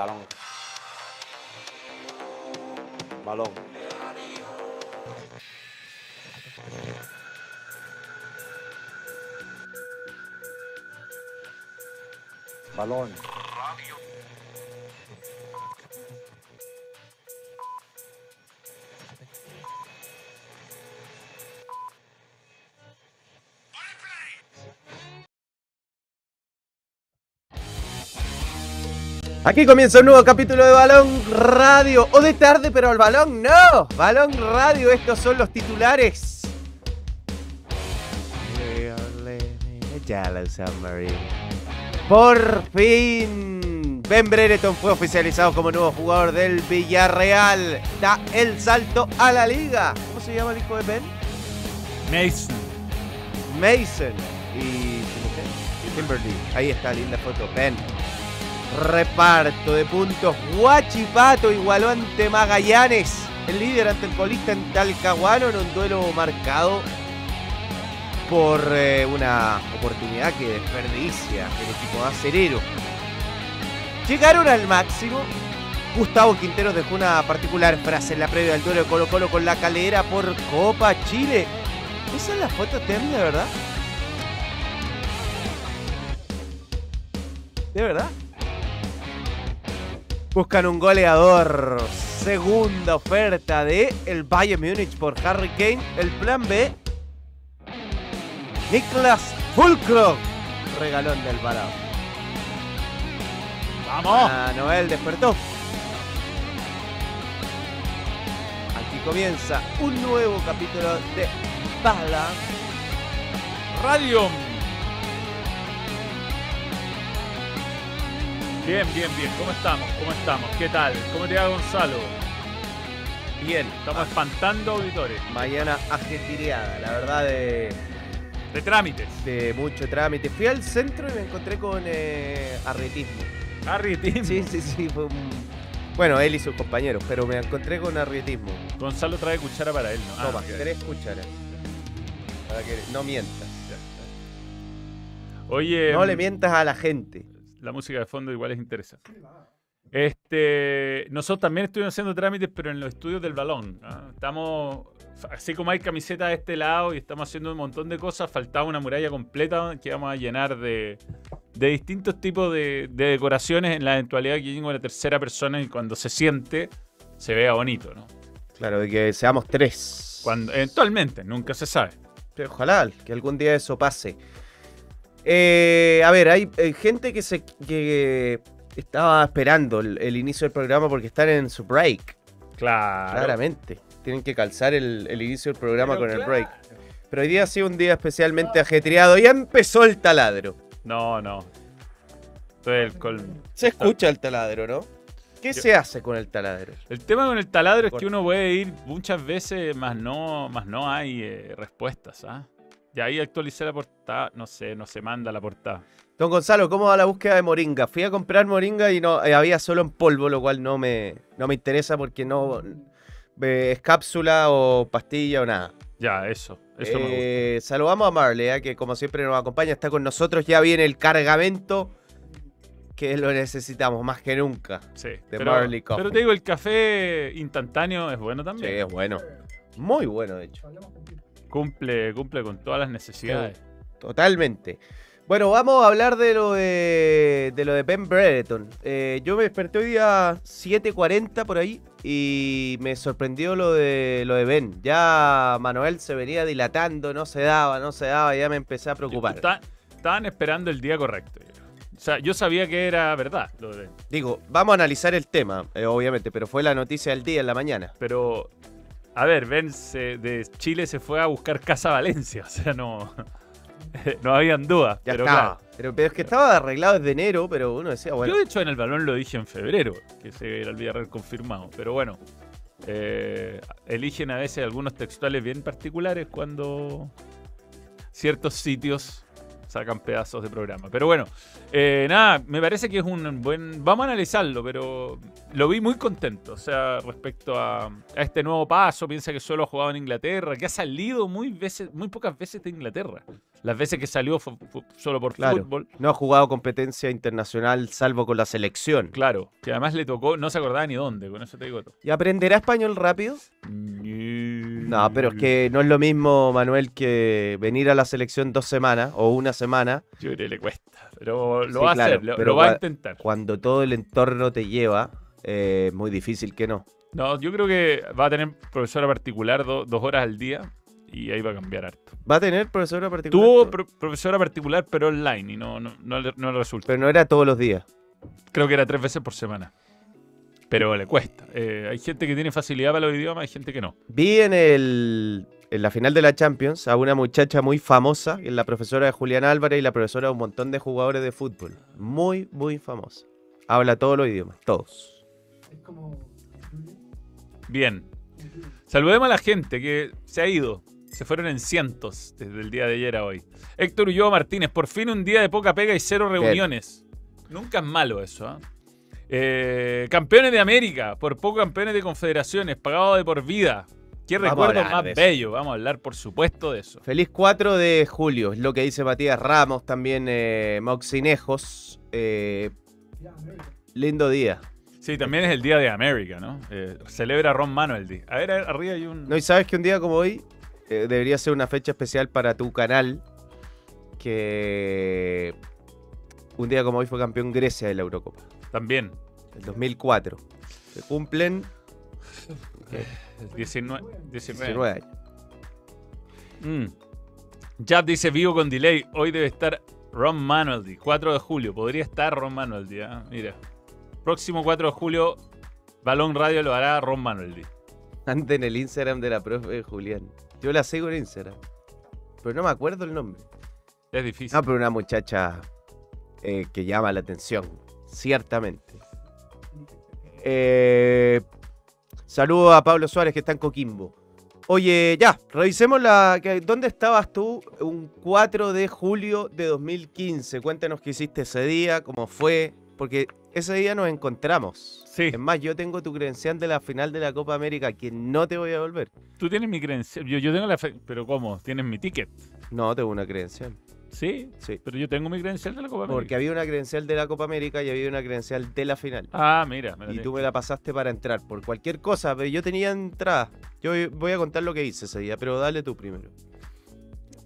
Balón. Balón. Balón. Aquí comienza un nuevo capítulo de Balón Radio. O de tarde, pero al balón no. Balón Radio, estos son los titulares. Por fin, Ben Brereton fue oficializado como nuevo jugador del Villarreal. Da el salto a la liga. ¿Cómo se llama el hijo de Ben? Mason. Mason. Y Kimberly. Ahí está, linda foto. Ben. Reparto de puntos. Guachipato igualó ante Magallanes. El líder ante el colista en Talcahuano en un duelo marcado por eh, una oportunidad que desperdicia el equipo acerero. Llegaron al máximo. Gustavo Quinteros dejó una particular frase en la previa del duelo de Colo Colo con la calera por Copa Chile. ¿Esa es la foto de verdad? ¿De verdad? Buscan un goleador. Segunda oferta de el Bayern Múnich por Harry Kane. El plan B. Niklas Fulcro. Regalón del balón. ¡Vamos! Ah, Noel despertó. Aquí comienza un nuevo capítulo de Bala. Radio. Bien, bien, bien. ¿Cómo estamos? ¿Cómo estamos? ¿Qué tal? ¿Cómo te va Gonzalo? Bien, Estamos espantando auditores. mañana ajetreada, la verdad de, De trámites. de mucho trámite. Fui al centro y me encontré con eh, arrietismo. Arrietismo. Sí, sí, sí, fue un... Bueno, él y sus compañeros, pero me encontré con arrietismo. Gonzalo trae cuchara para él, ¿no? Ah, Toma, ok. tres cucharas. Para que no mientas. Oye, No le mientas a la gente. La música de fondo igual es interesante. Este, nosotros también estuvimos haciendo trámites, pero en los estudios del balón. ¿ah? Estamos, así como hay camisetas de este lado y estamos haciendo un montón de cosas, faltaba una muralla completa que vamos a llenar de, de distintos tipos de, de decoraciones en la eventualidad que llegue una tercera persona y cuando se siente se vea bonito, ¿no? Claro, de que seamos tres. Cuando, eventualmente, nunca se sabe. Pero ojalá que algún día eso pase. Eh, a ver, hay, gente que se que estaba esperando el, el inicio del programa porque están en su break. Claro. Claramente. Tienen que calzar el, el inicio del programa Pero con el break. Pero hoy día ha sido un día especialmente ajetreado. Ya empezó el taladro. No, no. El col- Se escucha el taladro, ¿no? ¿Qué Yo- se hace con el taladro? El tema con el taladro es que uno puede ir muchas veces, más no, más no hay eh, respuestas, ¿ah? Y ahí actualicé la portada, no sé, no se manda la portada. Don Gonzalo, ¿cómo va la búsqueda de moringa? Fui a comprar moringa y no eh, había solo en polvo, lo cual no me, no me interesa porque no eh, es cápsula o pastilla o nada. Ya, eso, eso me gusta. Eh, saludamos a Marley, eh, que como siempre nos acompaña, está con nosotros. Ya viene el cargamento que lo necesitamos más que nunca. Sí. de Pero, Marley Coffee. pero te digo, el café instantáneo es bueno Sí, también. es bueno. Muy bueno, de hecho. Cumple, cumple con todas las necesidades. Totalmente. Bueno, vamos a hablar de lo de, de lo de Ben Brereton. Eh, yo me desperté hoy día 7.40 por ahí y me sorprendió lo de lo de Ben. Ya Manuel se venía dilatando, no se daba, no se daba, ya me empecé a preocupar. Está- estaban esperando el día correcto. O sea, yo sabía que era verdad lo de Digo, vamos a analizar el tema, eh, obviamente, pero fue la noticia del día en la mañana. Pero, a ver, Ben se- de Chile se fue a buscar Casa Valencia. O sea, no, no habían dudas. Ya pero estaba. claro. Pero, pero es que estaba arreglado desde enero, pero uno decía, bueno, Yo, de hecho, en el balón lo dije en febrero, que se era el Villarreal confirmado. Pero bueno, eh, eligen a veces algunos textuales bien particulares cuando ciertos sitios sacan pedazos de programa. Pero bueno, eh, nada, me parece que es un buen... Vamos a analizarlo, pero lo vi muy contento. O sea, respecto a, a este nuevo paso, piensa que solo ha jugado en Inglaterra, que ha salido muy, veces, muy pocas veces de Inglaterra. Las veces que salió fue, fue solo por Claro. fútbol. No ha jugado competencia internacional salvo con la selección. Claro, que además le tocó, no se acordaba ni dónde, con eso te digo todo. ¿Y aprenderá español rápido? No, pero es que no es lo mismo, Manuel, que venir a la selección dos semanas o una semana Yo creo que le cuesta, pero lo Sí, va a hacer, lo, pero lo va a intentar. cuando todo el entorno te lleva. eh, muy difícil que no. No, yo creo que va a tener profesora particular do- dos horas al día y ahí va a cambiar harto. ¿Va a tener profesora particular? Tuvo pro- profesora particular, pero online y no, no, no, le- no le resulta. Pero no era todos los días. Creo que era tres veces por semana. Pero le cuesta. Eh, hay gente que tiene facilidad para los idiomas, hay gente que no. Vi en, el, en la final de la Champions a una muchacha muy famosa, que es la profesora de Julián Álvarez y la profesora de un montón de jugadores de fútbol. Muy, muy famosa. Habla todos los idiomas, todos. Bien. Saludemos a la gente que se ha ido. Se fueron en cientos desde el día de ayer a hoy. Héctor Ulloa Martínez, por fin un día de poca pega y cero reuniones. Nunca es malo eso, ¿ah? Eh, campeones de América, por poco campeones de confederaciones, pagado de por vida. Qué recuerdo más bello. Vamos a hablar, por supuesto, de eso. Feliz 4 de julio, es lo que dice Matías Ramos, también eh, Moxinejos. Eh, lindo día. Sí, también es el día de América, ¿no? Eh, celebra Ron Manuel Día. A ver, arriba hay un. No, y sabes que un día como hoy eh, debería ser una fecha especial para tu canal. Que un día como hoy fue campeón Grecia de la Eurocopa. También. El 2004. Se cumplen 19. 19. 19 años. Mm. Jab dice vivo con delay. Hoy debe estar Ron Manuel 4 de julio. Podría estar Ron Manuel ah, Mira. Próximo 4 de julio, Balón Radio lo hará Ron Manuel Anda en el Instagram de la profe Julián. Yo la sigo en Instagram. Pero no me acuerdo el nombre. Es difícil. No, pero una muchacha eh, que llama la atención. Ciertamente. Eh, saludo a Pablo Suárez que está en Coquimbo. Oye, ya, revisemos la. ¿Dónde estabas tú un 4 de julio de 2015? Cuéntanos qué hiciste ese día, cómo fue. Porque ese día nos encontramos. Sí. Es más, yo tengo tu credencial de la final de la Copa América que no te voy a devolver. Tú tienes mi credencial. Yo, yo tengo la. fe- Pero ¿cómo? Tienes mi ticket. No, tengo una credencial. Sí. Sí. Pero yo tengo mi credencial de la Copa Porque América. había una credencial de la Copa América y había una credencial de la final. Ah, mira. me Y tú me la pasaste para entrar por cualquier cosa, pero yo tenía entrada. Yo voy a contar lo que hice ese día, pero dale tú primero.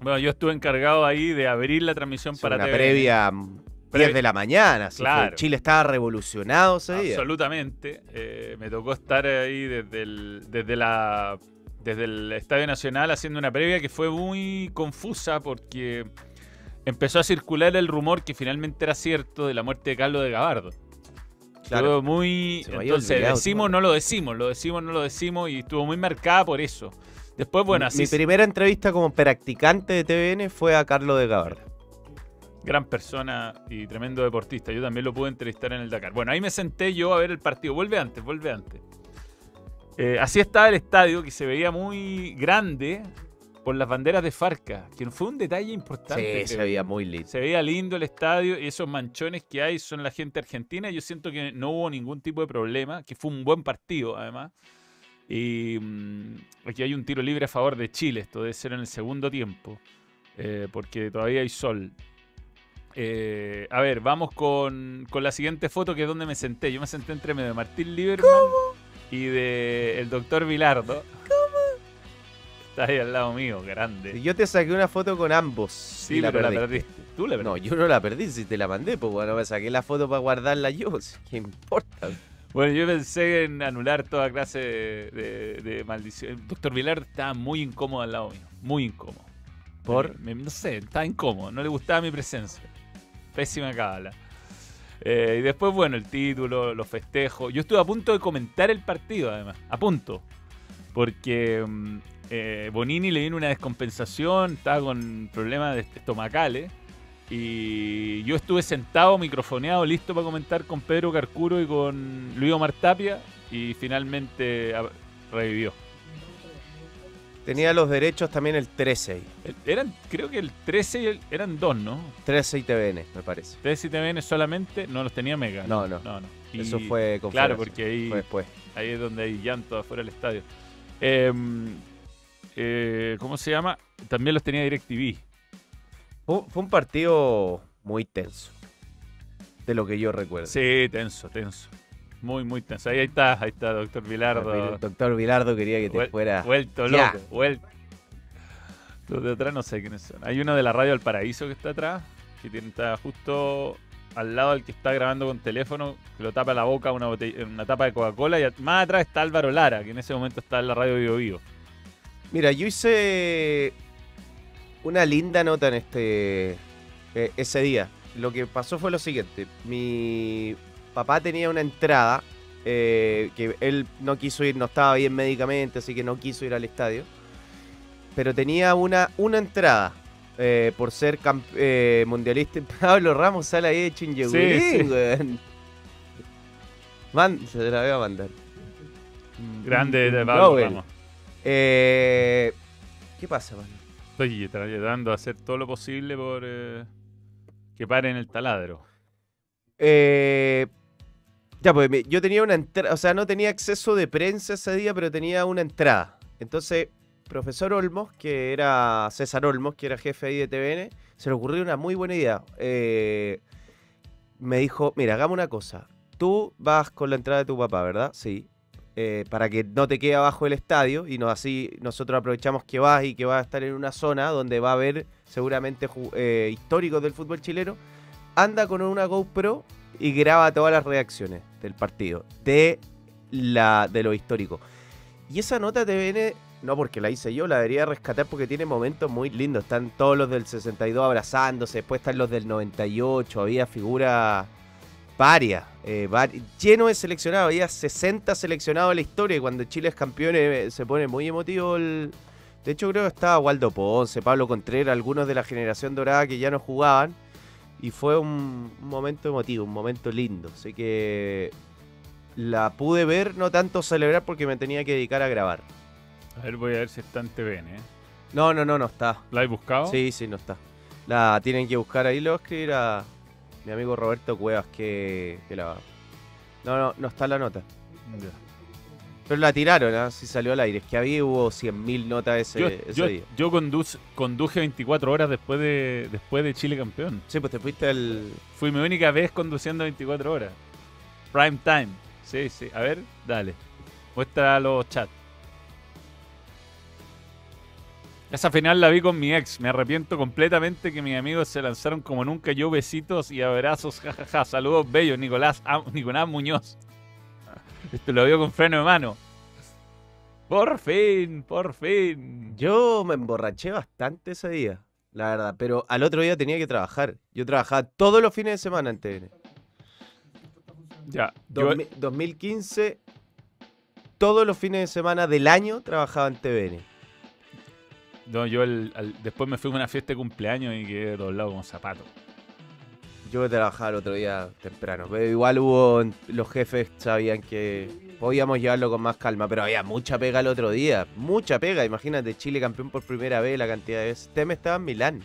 Bueno, yo estuve encargado ahí de abrir la transmisión Sí, para una previa mm, Previa- 10 de la mañana. Claro. Chile estaba revolucionado ese día. Absolutamente. Eh, me tocó estar ahí desde el, desde la desde el Estadio Nacional haciendo una previa que fue muy confusa porque empezó a circular el rumor que finalmente era cierto de la muerte de Carlos de Gabardo. Claro. Estuvo muy. Entonces, olvidado decimos, no lo decimos, lo decimos, no lo decimos, y estuvo muy marcada por eso. Después, bueno, así Mi primera entrevista como practicante de TVN fue a Carlos de Gabarra. gran persona y tremendo deportista. Yo también lo pude entrevistar en el Dakar. Bueno, ahí me senté yo a ver el partido. Vuelve antes, vuelve antes. Eh, así estaba el estadio, que se veía muy grande por las banderas de Farca, que fue un detalle importante. Sí, se veía muy lindo. Se veía lindo el estadio y esos manchones que hay son la gente argentina. Yo siento que no hubo ningún tipo de problema, que fue un buen partido además. Y mm, aquí hay un tiro libre a favor de Chile, esto debe ser en el segundo tiempo, eh, porque todavía hay sol. Eh, a ver, vamos con, con la siguiente foto que es donde me senté. Yo me senté entre medio de Martín Lieberman y de el doctor Vilardo. ¿Cómo? Está ahí al lado mío, grande. Yo te saqué una foto con ambos. Sí, la pero la perdiste. Tú la No, perdiste. yo no la perdí, si te la mandé, pues bueno, me saqué la foto para guardarla yo. si, ¿Qué importa? Bueno, yo pensé en anular toda clase de, de- de maldición. El doctor Vilar estaba muy incómodo al lado mío. Muy incómodo. ¿Por? Me- no sé, estaba incómodo. No le gustaba mi presencia. Pésima cábala. Eh, y después, bueno, el título, los festejos. Yo estuve a punto de comentar el partido, además. A punto. Porque mm, eh, Bonini le vino una descompensación, estaba con problemas estomacales. Y yo estuve sentado, microfoneado, listo para comentar con Pedro Carcuro y con Luis Omar Tapia. Y finalmente ah, revivió. Tenía los derechos también el 13 ahí. El- Eran, creo que el 13 y el- eran dos, ¿no? 13 y TVN, me parece. 13 y TVN solamente, no los tenía Mega. No, no. no, no. Y- Eso fue Claro, porque ahí, Fue después. ahí es donde hay llanto afuera del estadio. Em, eh, ¿Cómo se llama? También los tenía DirecTV. Fue, fue un partido muy tenso. De lo que yo recuerdo. Sí, tenso, tenso. Muy, muy tenso. Ahí, ahí está, ahí está, doctor Vilardo. El doctor Vilardo quería que te Vuel- fuera. Vuelto Ya. loco, vuelto. Los de atrás no sé quiénes son. Hay uno de la radio del paraíso que está atrás, que tiene, está justo al lado del que está grabando con teléfono, que lo tapa la boca una, botella- una tapa de Coca-Cola, y más atrás está Álvaro Lara, que en ese momento está en la radio Vivo Vivo. Mira, yo hice una linda nota en este eh, ese día. Lo que pasó fue lo siguiente. Mi papá tenía una entrada eh, que él no quiso ir, no estaba bien médicamente, así que no quiso ir al estadio. Pero tenía una, una entrada eh, por ser eh, mundialista. Pablo Ramos sale ahí hecho un yogurine, sí. weón. Man- se la voy a mandar. Grande de Un Pablo. Ramos. Eh, ¿Qué pasa, man? Estoy tratando de hacer todo lo posible por eh, que paren el taladro. Eh, ya, pues yo tenía una entrada, o sea, no tenía acceso de prensa ese día, pero tenía una entrada. Entonces, profesor Olmos, que era César Olmos, que era jefe ahí de TVN, se le ocurrió una muy buena idea. Eh, me dijo, mira, hagamos una cosa. Tú vas con la entrada de tu papá, ¿verdad? Sí. Eh, para que no te quede abajo el estadio y no, así nosotros aprovechamos que vas y que vas a estar en una zona donde va a haber seguramente eh, históricos del fútbol chileno. Anda con una GoPro y graba todas las reacciones del partido, de, la, de lo histórico. Y esa nota te viene, no porque la hice yo, la debería rescatar porque tiene momentos muy lindos. Están todos los del 62 abrazándose, después están los del 98, había figuras varias, eh, lleno de seleccionados, había 60 seleccionados en la historia y cuando Chile es campeón eh, se pone muy emotivo el... De hecho creo que estaba Waldo Ponce, Pablo Contreras, algunos de la generación dorada que ya no jugaban y fue un, un momento emotivo, un momento lindo, así que la pude ver, no tanto celebrar porque me tenía que dedicar a grabar. A ver, voy a ver si está en TVN. ¿eh? No, no, no, no está. ¿La he buscado? Sí, sí, no está. La tienen que buscar ahí, lo voy a escribir a mi amigo Roberto Cuevas que, que la... No, no, no está la nota. Ya. Pero la tiraron, ¿ah? Sí salió al aire. Es que había hubo 100.000 notas ese, Yo, ese yo, día. yo conduz- conduje 24 horas después de, después de Chile campeón. Sí, pues te fuiste al... Fui mi única vez conduciendo 24 horas. Prime time. Sí, sí. A ver, dale. Muestra los chats. Esa final la vi con mi ex. Me arrepiento completamente que mis amigos se lanzaron como nunca. Yo besitos y abrazos. jajaja. Saludos bellos, Nicolás, Nicolás Muñoz. Esto lo veo con freno de mano. Por fin, por fin. Yo me emborraché bastante ese día, la verdad. Pero al otro día tenía que trabajar. Yo trabajaba todos los fines de semana en TVN. Ya. yo- 2000 2015, todos los fines de semana del año trabajaba en TVN. No, yo el- al- después me fui a una fiesta de cumpleaños y quedé doblado como zapato. Yo trabajaba el otro día temprano, pero igual hubo, los jefes sabían que podíamos llevarlo con más calma, pero había mucha pega el otro día, mucha pega, imagínate, Chile campeón por primera vez, la cantidad de veces. Teme estaba en Milán.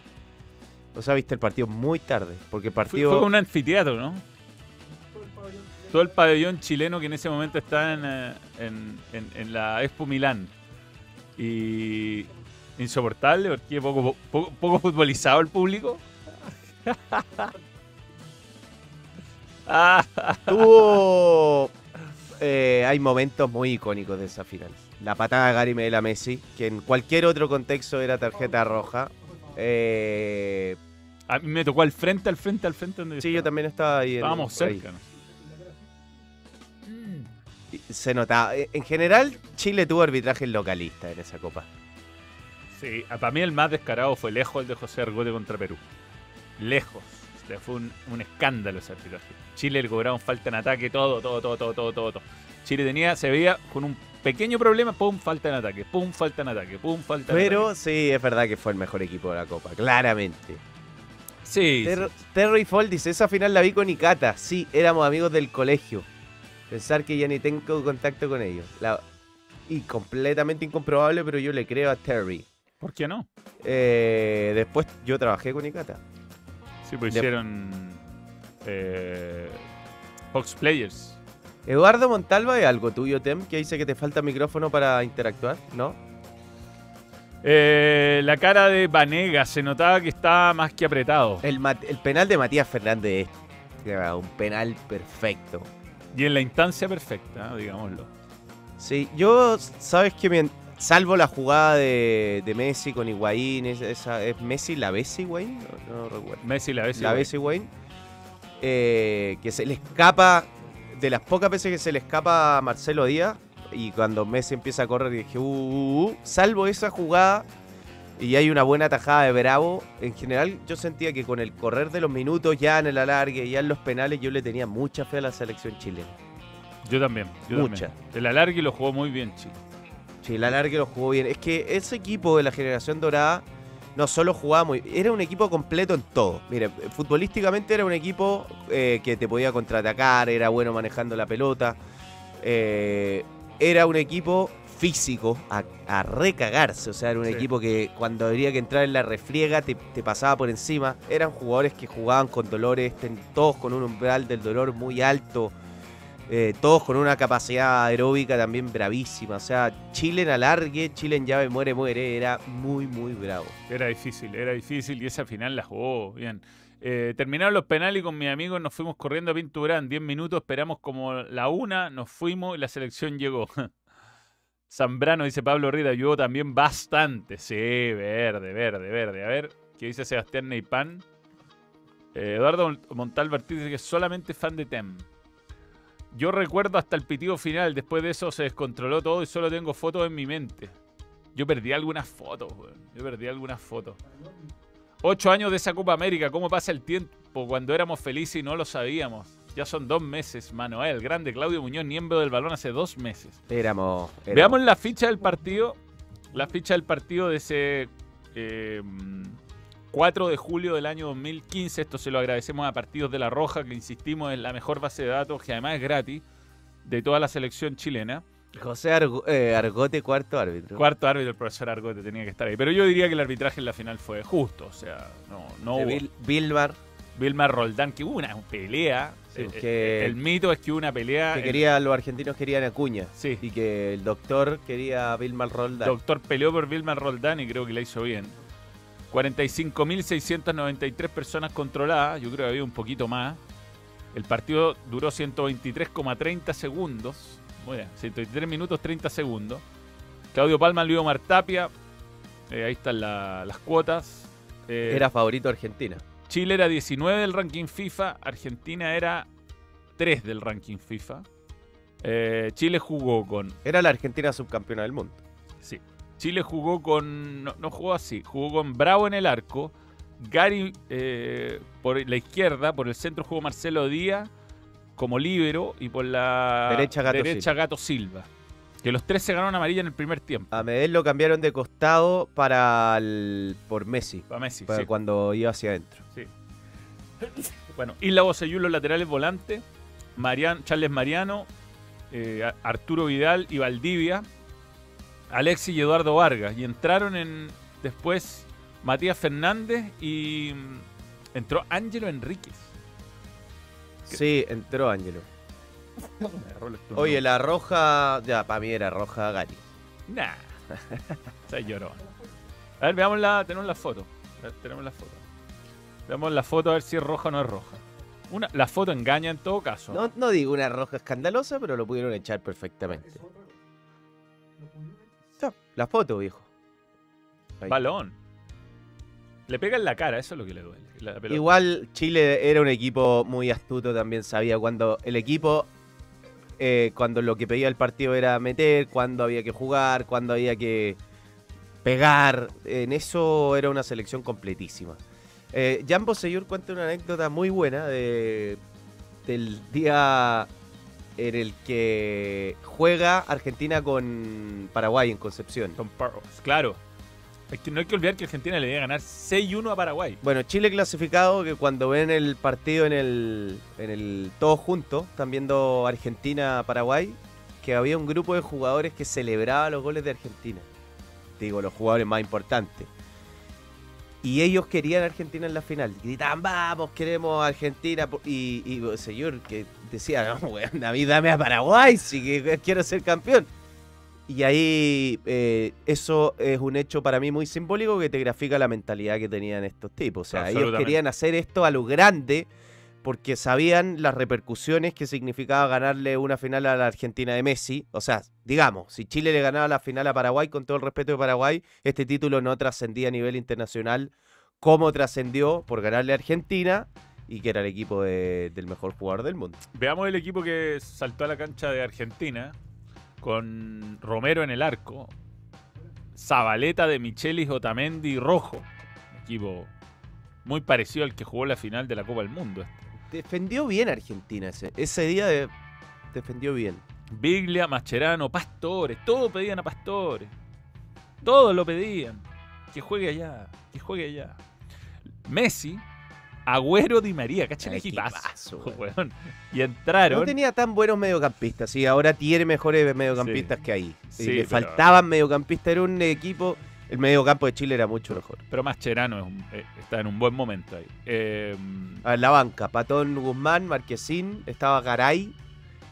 O sea, viste el partido muy tarde, porque el Fue, partido... fue un anfiteatro, ¿no? Todo el pabellón chileno que en ese momento está en, eh, en- en- en la Expo Milán. Y insoportable porque poco, poco, poco futbolizado el público. Tuvo... eh, hay momentos muy icónicos de esa final. La patada de Gary Medel a Messi, que en cualquier otro contexto era tarjeta roja. Eh, a mí me tocó al frente, al frente, al frente. Donde sí, yo también estaba ahí. Estábamos cerca. Se notaba. Eh, En general, Chile tuvo arbitraje localista en esa copa. Sí, para mí el más descarado fue lejos el de José Argote contra Perú. Lejos. O sea, fue un, un escándalo ese arbitraje. Chile le cobraron falta en ataque, todo, todo, todo, todo, todo, todo. todo. Chile tenía, se veía con un pequeño problema, pum, falta en ataque, pum, falta en ataque, pum, falta en Pero ataque. sí, es verdad que fue el mejor equipo de la copa, claramente. Sí, Ter- sí. Terry Fall dice, esa final la vi con Ikata. Sí, éramos amigos del colegio. Pensar que ya ni tengo contacto con ellos. La- Y completamente incomprobable, pero yo le creo a Terry. ¿Por qué no? Eh, después yo trabajé con Ikata. Sí, pues De- hicieron eh, Fox Players. Eduardo Montalva, ¿es algo tuyo, Tem? Que dice que te falta micrófono para interactuar, ¿no? Eh, la cara de Vanega se notaba que estaba más que apretado. El, penal de Matías Fernández es un penal perfecto. Y en la instancia perfecta, digámoslo. Sí, yo, sabes que salvo la jugada de, de Messi con Higuaín, es- esa, ¿es Messi la Bessi Higuaín? No, no recuerdo. Messi la vez la Higuaín, eh, que se le escapa, de las pocas veces que se le escapa a Marcelo Díaz, y cuando Messi empieza a correr dije, uh, uh, uh", salvo esa jugada y hay una buena tajada de Bravo, en general yo sentía que con el correr de los minutos, ya en el alargue, ya en los penales, yo le tenía mucha fe a la selección chilena. Yo también. Yo Mucha. También. El alargue lo jugó muy bien, Chile. Sí, el alargue lo jugó bien. Es que ese equipo de la generación dorada no solo jugaba muy. Era un equipo completo en todo. Mire, futbolísticamente era un equipo eh, que te podía contraatacar, era bueno manejando la pelota. eh, era un equipo físico a, a recagarse. O sea, era un Sí. equipo que cuando habría que entrar en la refriega te, te pasaba por encima. Eran jugadores que jugaban con dolores, todos con un umbral del dolor muy alto. Eh, todos con una capacidad aeróbica también bravísima. O sea, Chile en alargue, Chile en llave muere, muere. Era muy, muy bravo. Era difícil, era difícil y esa final la jugó bien. Eh, terminaron los penales y con mis amigos nos fuimos corriendo a Pinturán. 10 minutos, esperamos como la una, nos fuimos y la selección llegó. Zambrano, dice Pablo Rita, ayudó también bastante. Sí, verde, verde, verde. A ver, ¿qué dice Sebastián Neipan? Eh, Eduardo Montalvo Ortiz dice que solamente fan de Tem. Yo recuerdo hasta el pitido final, después de eso se descontroló todo y solo tengo fotos en mi mente. Yo perdí algunas fotos, weón. Yo perdí algunas fotos. Ocho años de esa Copa América, ¿cómo pasa el tiempo cuando éramos felices y no lo sabíamos? Ya son dos meses, Manuel. Grande Claudio Muñoz, miembro del balón hace dos meses. Éramos. éramos- Veamos la ficha del partido. La ficha del partido de ese eh, 4 de julio del año 2015. Esto se lo agradecemos a Partidos de la Roja, que insistimos en la mejor base de datos, que además es gratis, de toda la selección chilena. José Argo- eh, Argote, cuarto árbitro. Cuarto árbitro, el profesor Argote tenía que estar ahí. Pero yo diría que el arbitraje en la final fue justo. O sea, no, no De hubo. Bil- Vilmar, Vilmar Roldán, que hubo una pelea. Sí, Eh, que- eh, el mito es que hubo una pelea. que el quería, los argentinos querían a Acuña. Sí. Y que el doctor quería a Vilmar Roldán. doctor peleó por Vilmar Roldán y creo que la hizo bien. 45.693 personas controladas, yo creo que había un poquito más. El partido duró 123,30 segundos. Muy bien, 123 minutos 30 segundos. Claudio Palma, Luis Omar Tapia. eh, ahí están la- las cuotas. Eh, Era favorito Argentina. Chile era 19 del ranking FIFA, Argentina era 3 del ranking FIFA. Eh, Chile jugó con. Era la Argentina subcampeona del mundo. Sí. Chile jugó con. No, no jugó así. Jugó con Bravo en el arco. Gary eh, por la izquierda. Por el centro jugó Marcelo Díaz como líbero. Y por la Derecha, Gato derecha Gato Silva. Que los tres se ganaron amarilla en el primer tiempo. A Medel lo cambiaron de costado para el, por Messi. Para Messi. para sí. Cuando iba hacia adentro. Sí. Bueno, Isla Bosellú, los laterales volantes. Marian, Charles Mariano, eh, Arturo Vidal y Valdivia. Alexis y Eduardo Vargas. Y entraron en después Matías Fernández y mm, entró Ángelo Enríquez. Sí, entró Ángelo. Oye, la roja. Ya, para mí era roja Gary. Nah. Se lloró. A ver, veamos la. Tenemos la foto. Ver, Tenemos la foto. Veamos la foto a ver si es roja o no es roja. Una, la foto engaña en todo caso. No, no digo una roja escandalosa, pero lo pudieron echar perfectamente. La foto, viejo. Ahí. Balón. Le pega en la cara, eso es lo que le duele. la. Igual Chile era un equipo muy astuto, también sabía cuando el equipo, eh, cuando lo que pedía el partido era meter, cuando había que jugar, cuando había que pegar. En eso era una selección completísima. Eh, Jan Bosellur cuenta una anécdota muy buena de, del día en el que juega Argentina con Paraguay en Concepción. Con. Claro. Es que no hay que olvidar que Argentina le a ganar 6-1 a Paraguay. Bueno, Chile clasificado, que cuando ven el partido en el, en el todos juntos, están viendo Argentina-Paraguay, que había un grupo de jugadores que celebraba los goles de Argentina. Digo, los jugadores más importantes. Y ellos querían a Argentina en la final. Gritaban, vamos, queremos a Argentina. y señor que decía, no, weón, a mí dame a Paraguay, si que quiero ser campeón. Y ahí eh, eso es un hecho para mí muy simbólico que te grafica la mentalidad que tenían estos tipos. O sea, ellos querían hacer esto a lo grande porque sabían las repercusiones que significaba ganarle una final a la Argentina de Messi. O sea, digamos, si Chile le ganaba la final a Paraguay, con todo el respeto de Paraguay, este título no trascendía a nivel internacional como trascendió por ganarle a Argentina y que era el equipo de- del mejor jugador del mundo. Veamos el equipo que saltó a la cancha de Argentina con Romero en el arco, Zabaleta de Michelis, Otamendi y Rojo. Equipo muy parecido al que jugó la final de la Copa del Mundo. Defendió bien Argentina ese, ese día, de- defendió bien. Biglia, Mascherano, Pastores, todos pedían a Pastores. Todos lo pedían. Que juegue allá, que juegue allá. Messi, Agüero Di María, ¿cachai? el Equipazo, weón. Y entraron. No tenía tan buenos mediocampistas, sí, ahora tiene mejores mediocampistas que ahí. Sí, le pero- faltaban mediocampistas, era un equipo, el mediocampo de Chile era mucho mejor. Pero Mascherano es un- eh, está en un buen momento ahí. Eh, A ver, la banca, Patón Guzmán, Marquesín, estaba Garay,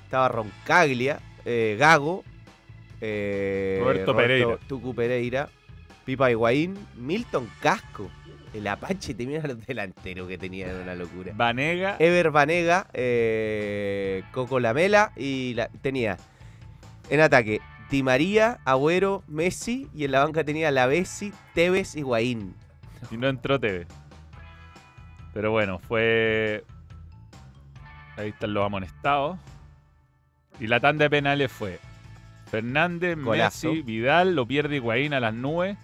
estaba Roncaglia, eh, Gago, eh, Roberto Pereira. Tucu Pereira, Pipa Higuaín, Milton Casco. El Apache, te mira los delanteros que tenía, era una locura. Vanega, Ever Banega, eh, Coco Lamela y la- tenía en ataque Di María, Agüero, Messi y en la banca tenía la Bessi, Tevez y Guaín. y no entró TV. Pero bueno, fue. Ahí están los amonestados. Y la tanda de penales fue Fernández, Golazo. Messi, Vidal, lo pierde Higuaín a las nubes,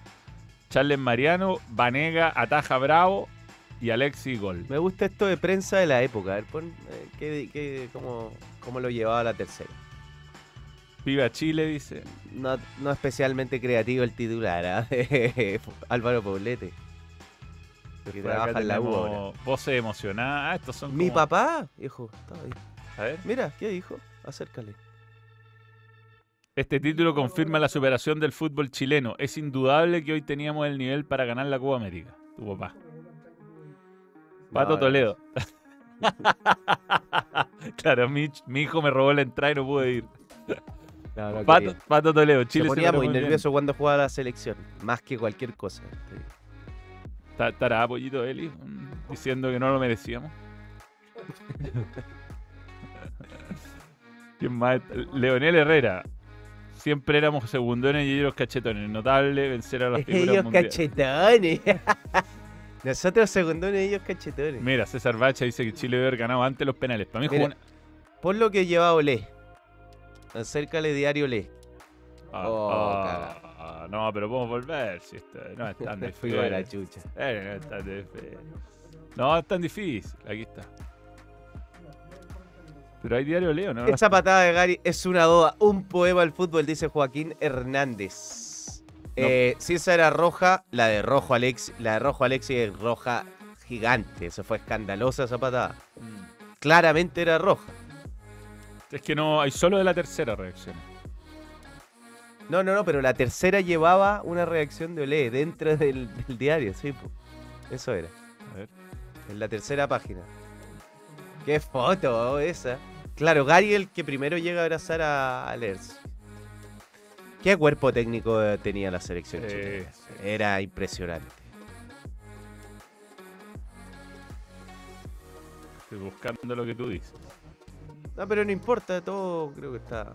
Charles Mariano, Vanega, Ataja Bravo y Alexi Gol. Me gusta esto de prensa de la época. A ver, pon, eh, qué- qué- cómo, cómo lo llevaba la tercera. Viva Chile, dice. No, no especialmente creativo el titular, ¿ah? Álvaro Poblete. Que trabaja en la U ahora. voces emocionadas. Ah, estos son Mi como- papá, hijo. estaba ahí. A ver. Mira, ¿qué dijo? Acércale. Este título confirma la superación del fútbol chileno. Es indudable que hoy teníamos el nivel para ganar la Copa América. Tu papá. Pato No, Toledo. claro, mi, mi hijo me robó la entrada y no pude ir. no, no Pato, Toledo, Chile se, ponía muy bien. nervioso cuando jugaba la selección, más que cualquier cosa. Ta- Estará pollito Eli mm, diciendo que no lo merecíamos. ¿Quién más? Leonel Herrera. Siempre éramos segundones y ellos cachetones. Notable vencer a las figuras Ellos mundiales. cachetones. Nosotros segundones, ellos cachetones. Mira, César Bacha dice que Chile debe haber ganado antes los penales. Para mí jugó Mira. una- Por lo que lleva Olé. Acércale diario Olé. Ah, Oh, ah, no, pero podemos volver. Si esto no es tan Me fui la difícil. chucha. Eh, no es tan difícil. No, es tan difícil. Aquí está. Pero hay diario Leo, ¿no? Esa patada de Gary es una doda, un poema al fútbol, dice Joaquín Hernández. Eh, si esa era roja, la de rojo Alex, la de rojo Alexi es roja gigante. Eso fue escandalosa esa patada. Mm. Claramente era roja. Es que no, hay solo de la tercera reacción. No, no, no, pero la tercera llevaba una reacción de Olé dentro del, del diario, sí, po. Eso era. A ver. En la tercera página. Qué foto oh, esa. Claro, Gary el que primero llega a abrazar a, a Lers. ¿Qué cuerpo técnico eh, tenía la selección chilena? sí. Era impresionante. Estoy buscando lo que tú dices. No, pero no importa, todo creo que está.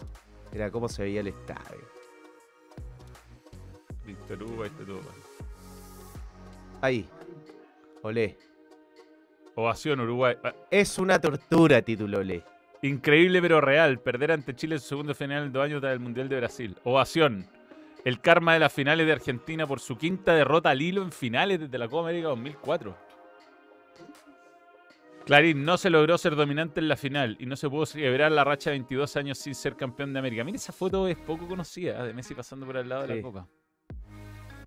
Era cómo se veía el estadio. Víctor Hugo, ahí está todo. Ahí. Olé. Ovación Uruguay. Ah, Es una tortura, título Olé. Increíble pero real. Perder ante Chile en su segundo final en dos años tras el Mundial de Brasil. Ovación. El karma de las finales de Argentina por su quinta derrota al hilo en finales desde la Copa América 2004. Clarín, no se logró ser dominante en la final y no se pudo celebrar la racha de 22 años sin ser campeón de América. Mira, esa foto es poco conocida, de Messi pasando por al lado de la copa.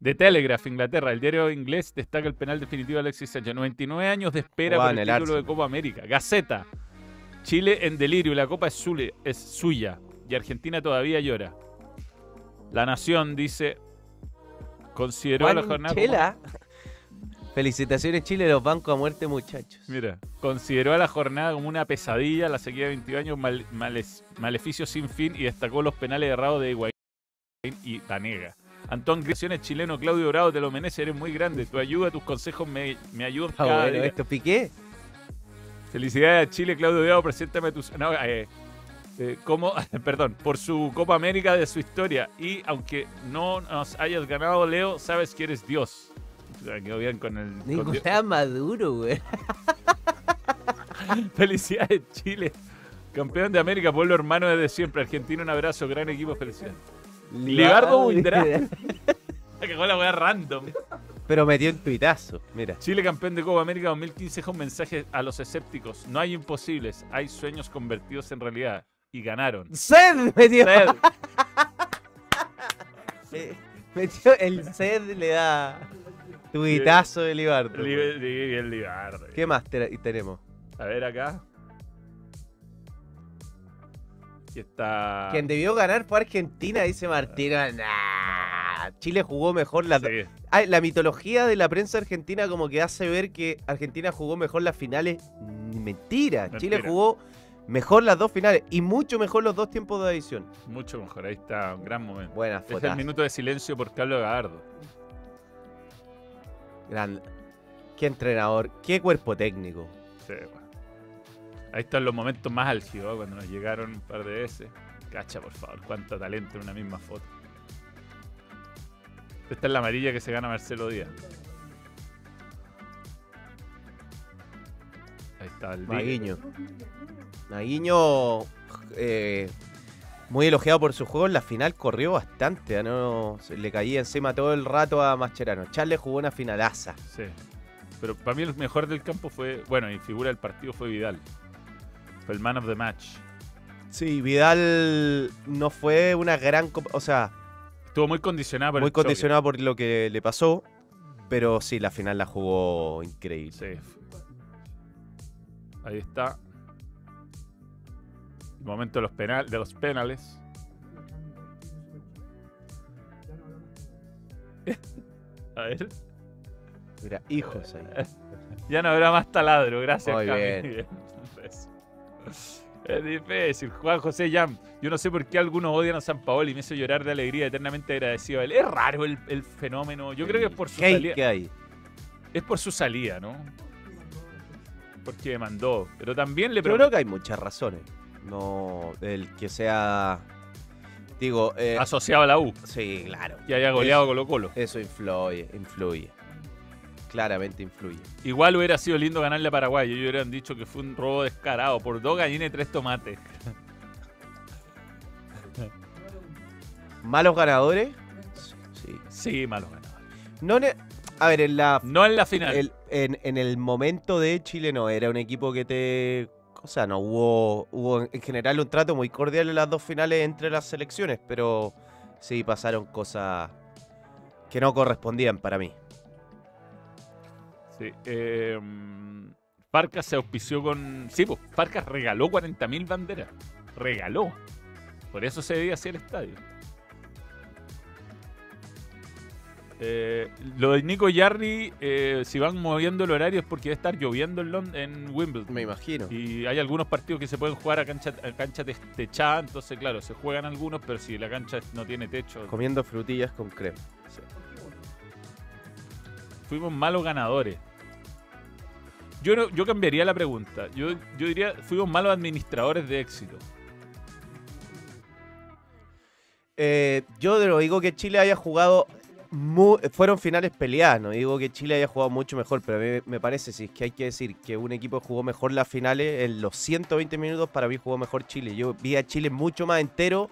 The Telegraph, Inglaterra. El diario inglés destaca el penal definitivo de Alexis Sánchez. 99 años de espera Jugaba por el, título de. Copa América. Gaceta. Chile en delirio. La copa es, sule- es suya. Y Argentina todavía llora. La Nación dice... Consideró Juan la jornada... como- Chela. Felicitaciones Chile, los bancos a muerte, muchachos. Mira, consideró a la jornada como una pesadilla, la sequía de 22 años, mal- males- maleficio sin fin y destacó los penales errados de Higuaín y Tanega. Antón Grisiones chileno, Claudio Dorado, te lo mereces, eres muy grande. Tu ayuda, tus consejos me, me ayudan Ah, cada bueno, día. esto piqué. Felicidades a Chile, Claudio Dorado, preséntame tus... No, eh, eh, como, perdón, por su Copa América de su historia. Y aunque no nos hayas ganado, Leo, sabes que eres Dios. Quedó bien con el... Dios. Nicolás Maduro, güey. Felicidades, Chile. Campeón de América, pueblo hermano desde siempre. Argentina, un abrazo, gran equipo, felicidades. Libardo Buitrá. Se cagó la weá random. Pero metió un tuitazo, mira. Chile campeón de Copa América 2015 es un mensaje a los escépticos. No hay imposibles, hay sueños convertidos en realidad. Y ganaron. ¡Sed! Metió, Sed. Eh, metió el sed, le da tuitazo de Libardo. Li- li- el Libardo. ¿Qué más te- tenemos? A ver acá. Está. Quien debió ganar fue Argentina, dice Martino. Nah, Chile jugó mejor las dos. Sí, la mitología de la prensa argentina como que hace ver que Argentina jugó mejor las finales. Mentira. Chile jugó mejor las dos finales y mucho mejor los dos tiempos de adición. mucho mejor. Ahí está, un gran momento. Buenas Es el fotos. minuto de silencio por Carlos Gagardo. Gran. Qué entrenador, qué cuerpo técnico. Sí, bueno. Ahí están los momentos más álgidos, ¿eh? cuando nos llegaron un par de veces. Cacha, por favor, cuánto talento en una misma foto. Esta es la amarilla que se gana Marcelo Díaz. Ahí está el Maguiño. Maguiño, eh, muy elogiado por su juego. En la final corrió bastante. ¿ah? No, le caía encima todo el rato a Mascherano. Charles jugó una finalaza. Sí. Pero para mí el mejor del campo fue, bueno, y figura del partido fue Vidal. Fue el man of the match. Sí, Vidal no fue una gran. O sea, Estuvo muy condicionado por muy condicionado por lo que le pasó. Pero sí, la final la jugó increíble. Sí. Ahí está. El momento de los, penal, de los penales. A ver. Mira, hijos ahí. Ya no habrá más taladro, gracias, Muy bien. Es difícil. Juan José Yam. Yo no sé por qué algunos odian a San Paolo y me hizo llorar de alegría, eternamente agradecido a él. Es raro el, el fenómeno. Yo creo que es por su ¿Qué hay salida. que hay? Es por su salida, ¿no? Porque mandó. Pero también le preguntó. creo que hay muchas razones. No, el que sea. Digo, eh, asociado a la U. sí, claro. Que haya goleado Eso- Colo Colo. Eso influye, influye. Claramente influye. Igual hubiera sido lindo ganarle a Paraguay. Ellos hubieran dicho que fue un robo descarado por dos gallinas y tres tomates. ¿Malos ganadores? Sí. Sí, malos ganadores. No ne- a ver, en la No en la final. el- en, en el momento de Chile no, era un equipo que te. O sea, no hubo, hubo en general un trato muy cordial en las dos finales entre las selecciones, pero sí pasaron cosas que no correspondían para mí. Sí. Eh, Farcas se auspició con. Sí, pues Farcas regaló 40.000 banderas. Regaló. Por eso se debía hacer el estadio. Eh, lo de Nico Yarri, eh, si van moviendo el horario es porque va a estar lloviendo en, Lon- en Wimbledon. Me imagino. Y hay algunos partidos que se pueden jugar a cancha, a cancha te- techada, entonces claro, se juegan algunos, pero si la cancha no tiene techo, Comiendo frutillas con crema. fuimos malos ganadores. Yo, no, yo cambiaría la pregunta. Yo, yo diría, fuimos malos administradores de éxito. Eh, yo no digo que Chile haya jugado. fueron finales peleadas, no digo que Chile haya jugado mucho mejor, pero a mí me parece, si es que hay que decir que un equipo jugó mejor las finales, en los 120 minutos para mí jugó mejor Chile. Yo vi a Chile mucho más entero.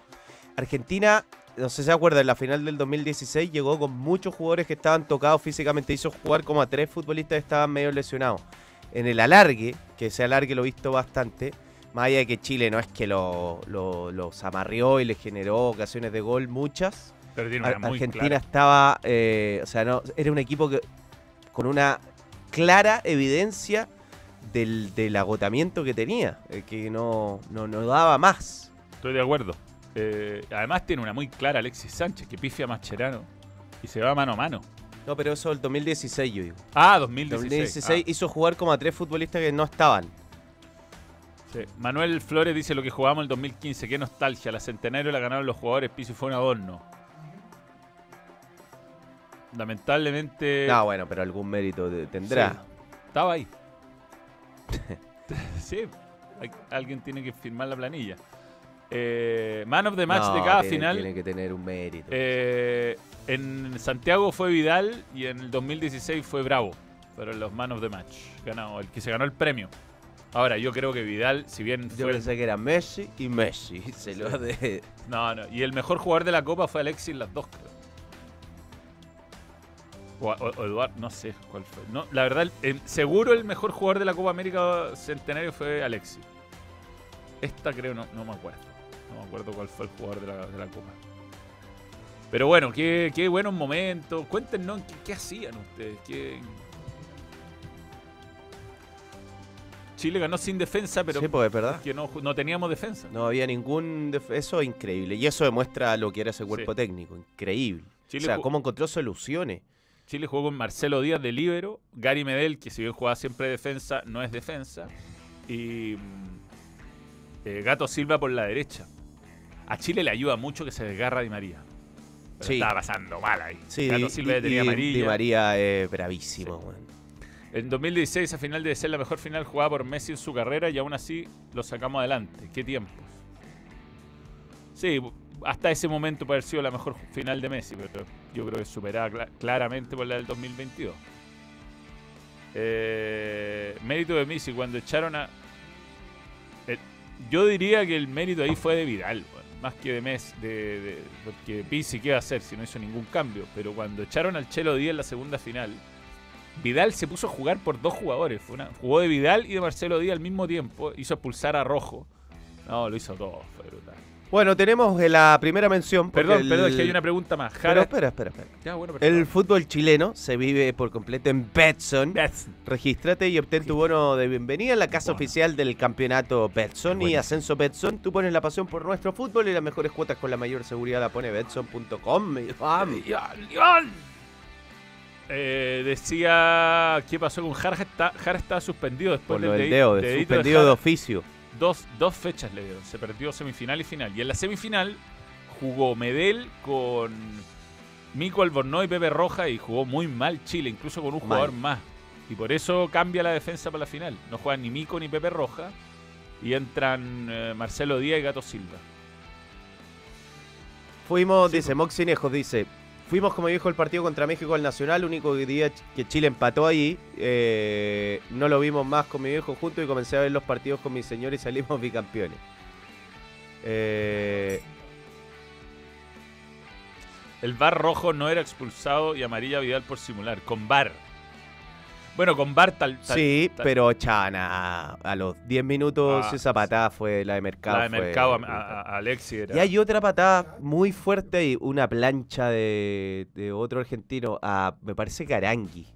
Argentina, no sé si se acuerdan, en la final del 2016 llegó con muchos jugadores que estaban tocados físicamente, hizo jugar como a tres futbolistas que estaban medio lesionados. En el alargue, que ese alargue lo he visto bastante, más allá de que Chile no es que lo, lo- los amarrió y le generó ocasiones de gol, muchas. Pero tiene Ar- una muy Argentina clara. estaba, eh, o sea, no, era un equipo que con una clara evidencia del, del agotamiento que tenía, eh, que no, no, no daba más. Estoy de acuerdo. Eh, además tiene una muy clara Alexis Sánchez, que pifia a Mascherano y se va mano a mano. No, pero eso el 2016 yo digo. Ah, 2016. 2016 hizo jugar como a tres futbolistas que no estaban. Ah, sí. Manuel Flores dice lo que jugamos el 2015. Qué nostalgia. La centenario la ganaron los jugadores. Piso y fue un adorno. Lamentablemente. No, bueno, pero algún mérito tendrá. Sí, estaba ahí. sí, alguien tiene que firmar la planilla. Eh, man of the match No, de cada tiene- final. Tiene que tener un mérito. Eh, en Santiago fue Vidal y en el 2016 fue Bravo. Fueron los man of the match. Ganado, el que se ganó el premio. Ahora, yo creo que Vidal, si bien Yo fue. pensé que era Messi y Messi. Se lo de. No, no. Y el mejor jugador de la Copa fue Alexis las dos, creo. O, Eduardo, no sé cuál fue. No, la verdad, seguro el mejor jugador de la Copa América Centenario fue Alexis. Esta creo, no, no me acuerdo. No me acuerdo cuál fue el jugador de la, de la Copa. Pero bueno, qué, qué buenos momentos. Cuéntenos qué, qué hacían ustedes. ¿Qué... Chile ganó sin defensa, pero sí, pues es verdad. que no, no teníamos defensa. No había ningún. def- Eso es increíble. Y eso demuestra lo que era ese cuerpo Sí. técnico. Increíble. Chile o sea, cómo encontró soluciones. Chile jugó con Marcelo Díaz de líbero, Gary Medel, que si bien jugaba siempre defensa, no es defensa, y mm, eh, Gato Silva por la derecha. A Chile le ayuda mucho que se desgarra Di María. Sí. Estaba pasando mal ahí. Sí, Di- Silva ya tenía Di- amarilla. Di María es bravísimo, Sí. En 2016 esa final debe ser la mejor final jugada por Messi en su carrera y aún así lo sacamos adelante. ¿Qué tiempos? Sí, hasta ese momento puede haber sido la mejor final de Messi, pero yo creo que superada cla- claramente por la del 2022. Eh, mérito de Messi cuando echaron a... eh, yo diría que el mérito ahí fue de Vidal, weón, más que de Messi, de, de- porque Pizzi qué va a hacer si no hizo ningún cambio, pero cuando echaron al Chelo Díaz en la segunda final, Vidal se puso a jugar por dos jugadores. Fue una- jugó de Vidal y de Marcelo Díaz al mismo tiempo. Hizo expulsar a Rojo. No, lo hizo todo. Fue brutal. Bueno, tenemos eh, la primera mención. Perdón, el- perdón, es que hay una pregunta más. Pero espera, espera, espera. Ya, bueno, El fútbol chileno se vive por completo en Betson. Betson. Regístrate y obtén tu bono de bienvenida en la casa oficial del campeonato Betson y. Ascenso Betson. Tú pones la pasión por nuestro fútbol y las mejores cuotas con la mayor seguridad la pone Betson.com. Eh, decía qué pasó con Jara. Está- Jara estaba suspendido después del de- dedo, de suspendido de oficio. Dos, dos fechas le dieron. Se perdió semifinal y final. Y en la semifinal jugó Medel con Mico Albornoz y Pepe Roja y jugó muy mal Chile, incluso con un Mal. jugador más. Y por eso cambia la defensa para la final. No juegan ni Mico ni Pepe Roja. Y entran eh, Marcelo Díaz y Gato Silva. Fuimos, Sí, dice Moxinejos, dice. Fuimos, como dijo el partido contra México al Nacional, único día que Chile empató ahí. eh, no lo vimos más con mi viejo junto y comencé a ver los partidos con mi señor y salimos bicampeones. Eh, El bar rojo no era expulsado y amarilla Vidal por simular. Con bar. Bueno, con bar tal. tal- sí, tal- pero Chana, a los 10 minutos Ah, esa patada fue la de Mercado. La de fue Mercado a, brutal. a- a Alexis era. Y hay otra patada muy fuerte y una plancha de, de otro argentino a, me parece que Arangui,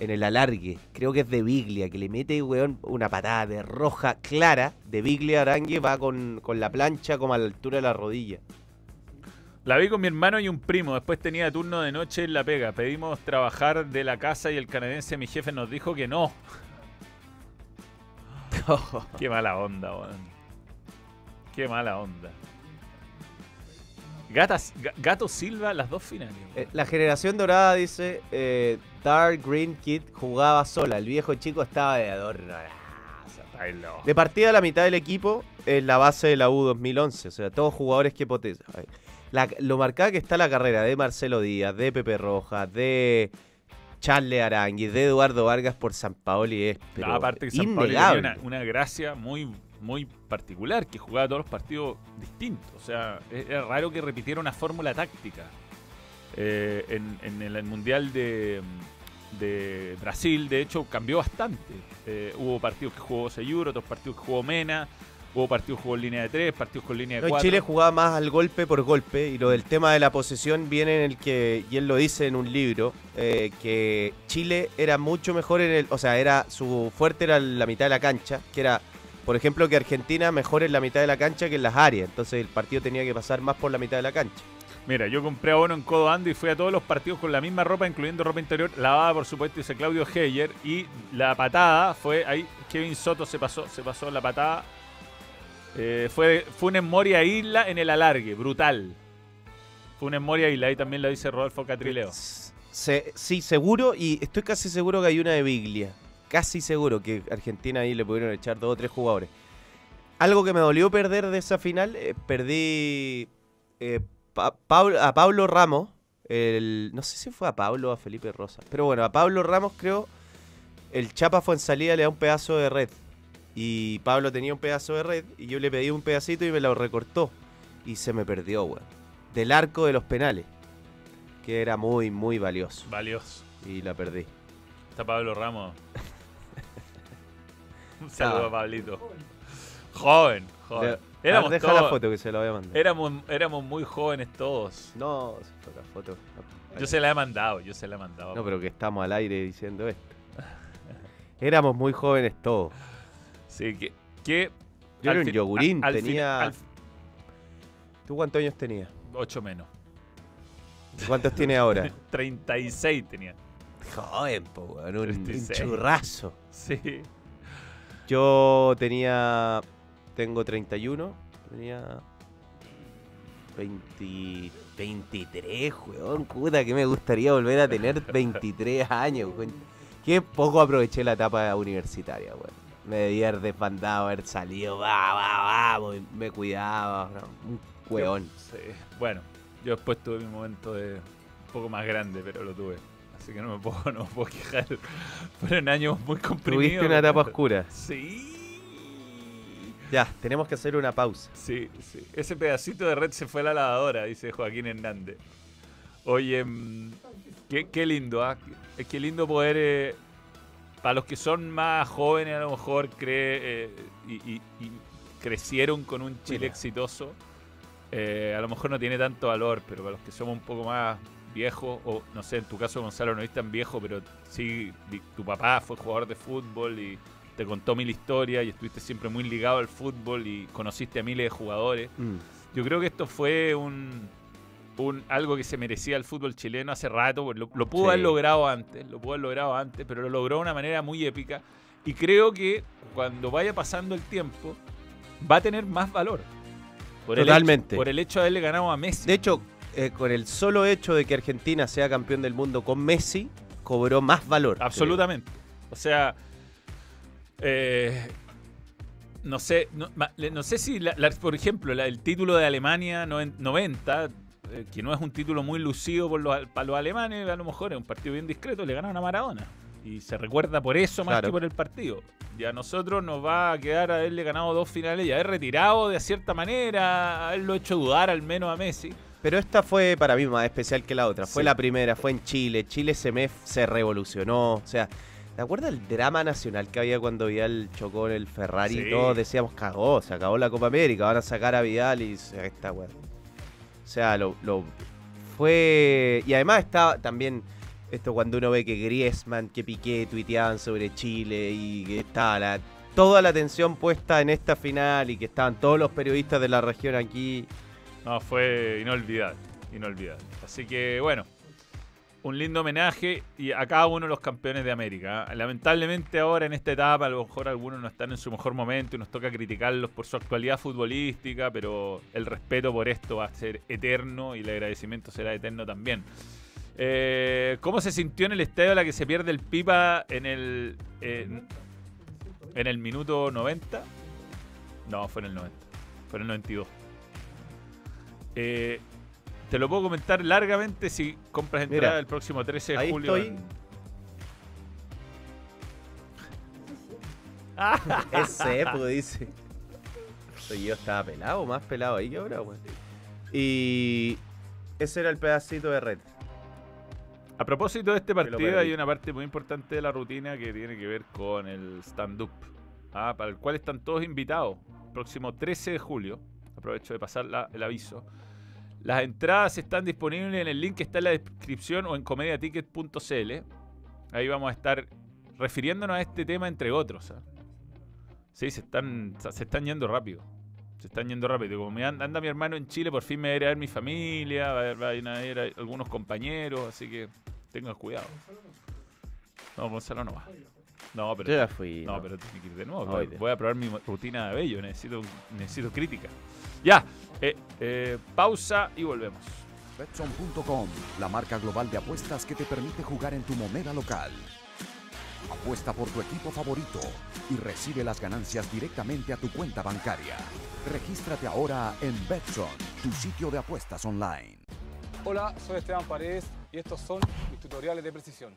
en el alargue. Creo que es de Biglia, que le mete, weón, una patada de roja clara de Biglia a Arangui, va con, con la plancha como a la altura de la rodilla. La vi con mi hermano y un primo. Después tenía turno de noche en la pega. Pedimos trabajar de la casa y el canadiense, mi jefe, nos dijo que no. Qué mala onda, weón. Qué mala onda. Gatas, Ga- Gato Silva, las dos finales. Eh, La generación dorada dice, eh, Dark Green Kid jugaba sola, el viejo chico estaba de adorno. De partida la mitad del equipo es la base de la U 2011, o sea, todos jugadores que potencia. La- lo marcada que está la carrera de Marcelo Díaz, de Pepe Rojas, de Charles Arangui, de Eduardo Vargas por San Paoli es pero No, aparte que San Pablo tenía innegable. una, una gracia muy, muy particular, que jugaba todos los partidos distintos. O sea, es, es raro que repitiera una fórmula táctica. Eh, en, en el Mundial de, de Brasil, de hecho, cambió bastante. Eh, hubo partidos que jugó Seyur, otros partidos que jugó Mena, hubo partidos jugó en línea de tres, partidos con línea de No, cuatro. Chile jugaba más al golpe por golpe y lo del tema de la posesión viene en el que, y él lo dice en un libro, eh, que Chile era mucho mejor en el, o sea, era su fuerte era la mitad de la cancha, que era, por ejemplo, que Argentina mejor en la mitad de la cancha que en las áreas, entonces el partido tenía que pasar más por la mitad de la cancha. Mira, yo compré abono en Codo Ando y fui a todos los partidos con la misma ropa, incluyendo ropa interior, lavada por supuesto, dice Claudio Heyer. Y la patada fue ahí, Kevin Soto se pasó, se pasó la patada. Eh, fue, una Moria Isla en el alargue, brutal. Una Moria Isla, ahí también lo dice Rodolfo Catrileo. Sí, seguro, y estoy casi seguro que hay una de Biglia. Casi seguro que Argentina ahí le pudieron echar dos o tres jugadores. Algo que me dolió perder de esa final, eh, perdí eh, a Pablo Ramos. el- no sé si fue a Pablo o a Felipe Rosa. Pero bueno, a Pablo Ramos creo. El Chapa fue en salida, le da un pedazo de red. Y Pablo tenía un pedazo de red. Y yo le pedí un pedacito y me lo recortó. Y se me perdió, weón. Del arco de los penales. Que era muy, muy valioso. Valioso. Y la perdí. Está Pablo Ramos. Un saludo a Pablito. Joven, joven. Le- Éramos, deja la todos- foto que se la voy a mandar. éramos, éramos muy jóvenes todos. No, se fue la foto. Yo se la he mandado, yo se la he mandado. No, pero que estamos al aire diciendo esto. Éramos muy jóvenes todos. Sí, que. que Yo era un yogurín, al- al tenía- al- ¿Tú cuántos años tenías? ocho menos. ¿Cuántos tienes ahora? 36 tenía. Joven, po, weón, un, un 36. churrazo. Sí. Yo tenía. Tengo 31. Tenía. 20, 23, weón. Puta, que me gustaría volver a tener 23 años, weón. Qué poco aproveché la etapa universitaria, weón. Me debía haber desbandado, haber salido, va, va, y me cuidaba, ¿no? un weón. Sí. Bueno, yo después tuve mi momento de un poco más grande, pero lo tuve. Así que no me puedo, no me puedo quejar. Fueron años muy comprimidos. Tuviste una etapa oscura. Sí. Ya, tenemos que hacer una pausa. Sí, sí. Ese pedacito de red se fue a la lavadora, dice Joaquín Hernández. Oye, mm, qué, qué lindo. Qué- Qué lindo poder. eh, para los que son más jóvenes, a lo mejor cree, eh, y, y- y crecieron con un Chile Mira. exitoso, eh, a lo mejor no tiene tanto valor, pero para los que somos un poco más viejos, o no sé, en tu caso, Gonzalo, no es tan viejo, pero sí, tu papá fue jugador de fútbol y te contó mil historias y estuviste siempre muy ligado al fútbol y conociste a miles de jugadores. Mm. Yo creo que esto fue un, un algo que se merecía el fútbol chileno hace rato. pues Lo, lo pudo Sí. haber logrado antes, lo pudo haber logrado antes, pero lo logró de una manera muy épica. Y creo que cuando vaya pasando el tiempo, va a tener más valor. Por el Totalmente. hecho- por el hecho de haberle ganado a Messi. De hecho, eh, con el solo hecho de que Argentina sea campeón del mundo con Messi, cobró más valor. Absolutamente. O sea, eh, no sé, no, sé si, la- la- por ejemplo, la- el título de Alemania noven- 90, eh, que no es un título muy lucido por los, para los alemanes, a lo mejor es un partido bien discreto, le ganaron a Maradona. Y se recuerda por eso más Claro. que por el partido. Y a nosotros nos va a quedar haberle ganado dos finales y haber retirado de cierta manera, haberlo hecho dudar al menos a Messi. Pero esta fue para mí más especial que la otra. Fue la primera, fue en Chile. Chile se me se revolucionó. O sea, ¿te acuerdas el drama nacional que había cuando Vidal chocó en el Ferrari? Sí. Y todos decíamos, cagó, se acabó la Copa América, van a sacar a Vidal y se- esta weá. O sea, lo, lo- fue. Y además estaba también esto cuando uno ve que Griezmann, que Piqué tuiteaban sobre Chile y que estaba la, toda la atención puesta en esta final y que estaban todos los periodistas de la región aquí. No, fue inolvidable, inolvidable. Así que bueno, un lindo homenaje y a cada uno de los campeones de América. ¿eh? Lamentablemente ahora en esta etapa a lo mejor algunos no están en su mejor momento y nos toca criticarlos por su actualidad futbolística, pero el respeto por esto va a ser eterno y el agradecimiento será eterno también. Eh, ¿Cómo se sintió en el estadio a la que se pierde el Pipa en el, en, en el minuto 90? No, fue en el 90. Fue en el 92. Eh, te lo puedo comentar largamente si compras entrada Mira, el próximo 13 de ahí julio. estoy. en- Ese época dice. Yo estaba pelado, más pelado ahí que ahora, weón. Y ese era el pedacito de red. A propósito de este partido, hay una parte muy importante de la rutina que tiene que ver con el stand-up, ah, para el cual están todos invitados. Próximo 13 de julio, aprovecho de pasar la- el aviso. Las entradas están disponibles en el link que está en la descripción o en comediaticket.cl. Ahí vamos a estar refiriéndonos a este tema entre otros. ah. Sí, se están, se están yendo rápido. Se están yendo rápido. Como me anda, anda mi hermano en Chile, por fin me va a ir a ver mi familia, va a, va a ir a ver a algunos compañeros, así que tengan cuidado. No, Gonzalo no va. No, pero, Yo ya fui. no, no. pero tiene que ir de nuevo. No, voy a probar mi rutina de bello. Necesito, necesito crítica. Ya, eh, eh, pausa y volvemos. Betson.com, la marca global de apuestas que te permite jugar en tu moneda local. Apuesta por tu equipo favorito y recibe las ganancias directamente a tu cuenta bancaria. Regístrate ahora en Betson, tu sitio de apuestas online. Hola, soy Esteban Paredes y estos son mis tutoriales de precisión.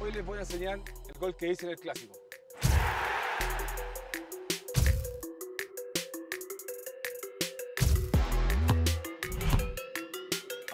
Hoy les voy a enseñar el gol que hice en el clásico.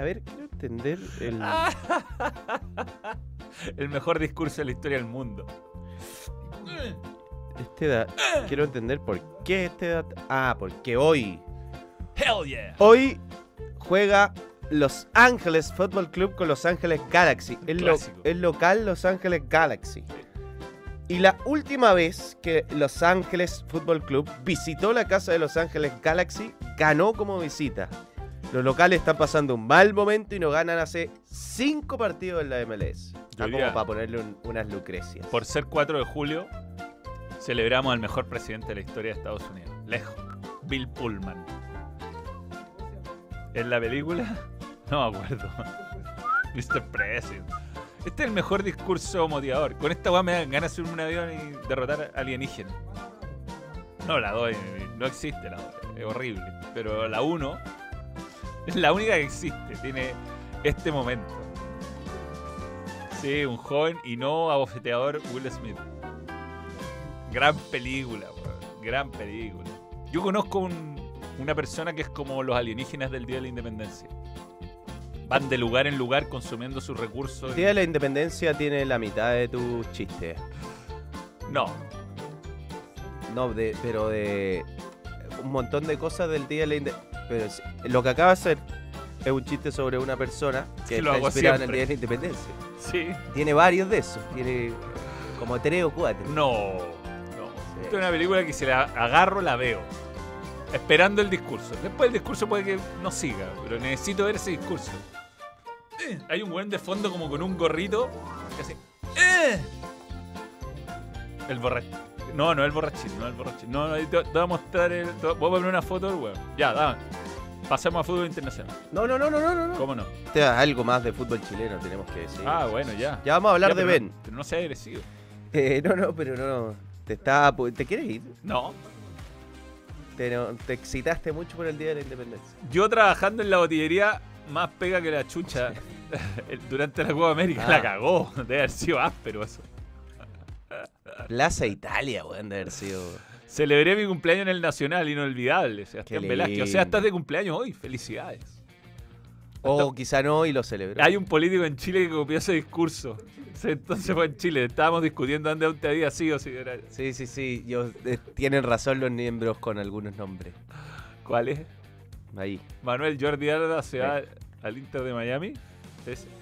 A ver, quiero entender el. El mejor discurso de la historia del mundo. Este da- quiero entender por qué este dat- Ah, porque hoy. Hell yeah. Hoy juega Los Ángeles Football Club con Los Ángeles Galaxy. El, lo- el local Los Ángeles Galaxy. Y la última vez que Los Ángeles Football Club visitó la casa de Los Ángeles Galaxy, ganó como visita. Los locales están pasando un mal momento y no ganan hace cinco partidos en la MLS. Está diría- como para ponerle un- unas lucrecias. Por ser 4 de julio, celebramos al mejor presidente de la historia de Estados Unidos. Lejos. Bill Pullman. ¿En la película? No me acuerdo. Mr. President. Este es el mejor discurso motivador. Con esta weá me dan ganas de subirme un avión y derrotar alienígenas. No, la 2 no existe, la 2. Es horrible. Pero la 1 es la única que existe. Tiene este momento. Sí, un joven y no abofeteador Will Smith. Gran película, weón. Gran película. Yo conozco un- una persona que es como los alienígenas del Día de la Independencia. Van de lugar en lugar consumiendo sus recursos. El y- Día de la Independencia tiene la mitad de tus chistes. No, No, de, pero de un montón de cosas del Día de la Independencia. Pero es- lo que acaba de hacer es un chiste sobre una persona que Sí, lo está hago inspirada en el siempre. Día de la Independencia. sí, Tiene varios de esos. Tiene como tres o cuatro. no. No. Esta es una película que si la agarro la veo. Esperando el discurso. Después el discurso puede que no siga, pero necesito ver ese discurso. Eh, Hay un buen de fondo como con un gorrito que hace. "Eh". El borrachín. No, no el borrachín, no el borrachín. No, no, te, te voy a mostrar el. te voy a poner una foto del weón. Ya, dame. Pasemos a fútbol internacional. No, no, no, no, no, no. ¿Cómo no? Este es algo más de fútbol chileno, tenemos que decir. Ah, bueno, ya. Ya vamos a hablar Ya, de pero Ben. No, pero no sea agresivo. Eh, no, no, pero no. Te está, ¿Te quieres ir? No. Te, no- te excitaste mucho por el Día de la Independencia. Yo trabajando en la botillería, más pega que la chucha durante la Copa América. Ah. La cagó. Debe haber sido áspero eso. Plaza Italia, weón, de haber sido. Celebré mi cumpleaños en el Nacional, inolvidable. Sebastián Velázquez. O sea, estás de cumpleaños hoy. Felicidades. O quizá no y lo celebró. Hay un político en Chile que copió ese discurso. Entonces fue en Chile. Estábamos discutiendo dónde te había sido. Si era... Sí, sí, sí. Yo, eh, tienen razón los miembros con algunos nombres. ¿Cuál es? Ahí. Manuel Jordi Alba se va al Inter de Miami. Ese.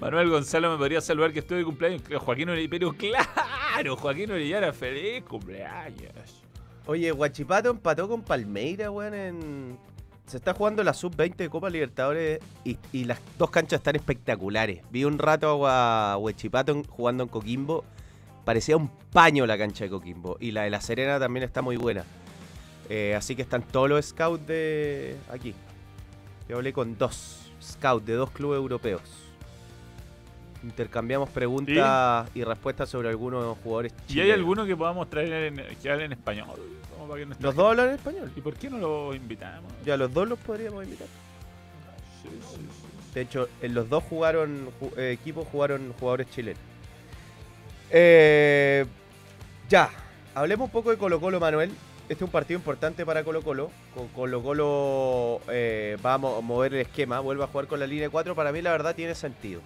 Manuel Gonzalo me podría saludar que estoy de cumpleaños. Joaquín Orellana. Pero claro, Joaquín Orellana, feliz cumpleaños. Oye, Guachipato empató con Palmeira, weón, en... Se está jugando la Sub-20 de Copa Libertadores y, las dos canchas están espectaculares. Vi un rato a Huachipato en- jugando en Coquimbo. Parecía un paño la cancha de Coquimbo. Y la de La Serena también está muy buena. Eh, así que están todos los scouts de aquí. Yo hablé con dos scouts de dos clubes europeos. Intercambiamos preguntas y respuestas sobre algunos jugadores ¿Y hay chilenos. alguno que podamos traer en, que hable en español? Para que ¿Los dos hablan en español? ¿Y por qué no lo invitamos? Ya, los dos los podríamos invitar. Sí, sí, sí. De hecho, en los dos jugaron ju- eh, equipos jugaron jugadores chilenos. Eh, ya, hablemos un poco de Colo Colo, Manuel. Este es un partido importante para Colo Colo. Con Colo Colo eh, va a mo- mover el esquema, vuelve a jugar con la línea de 4. Para mí la verdad tiene sentido.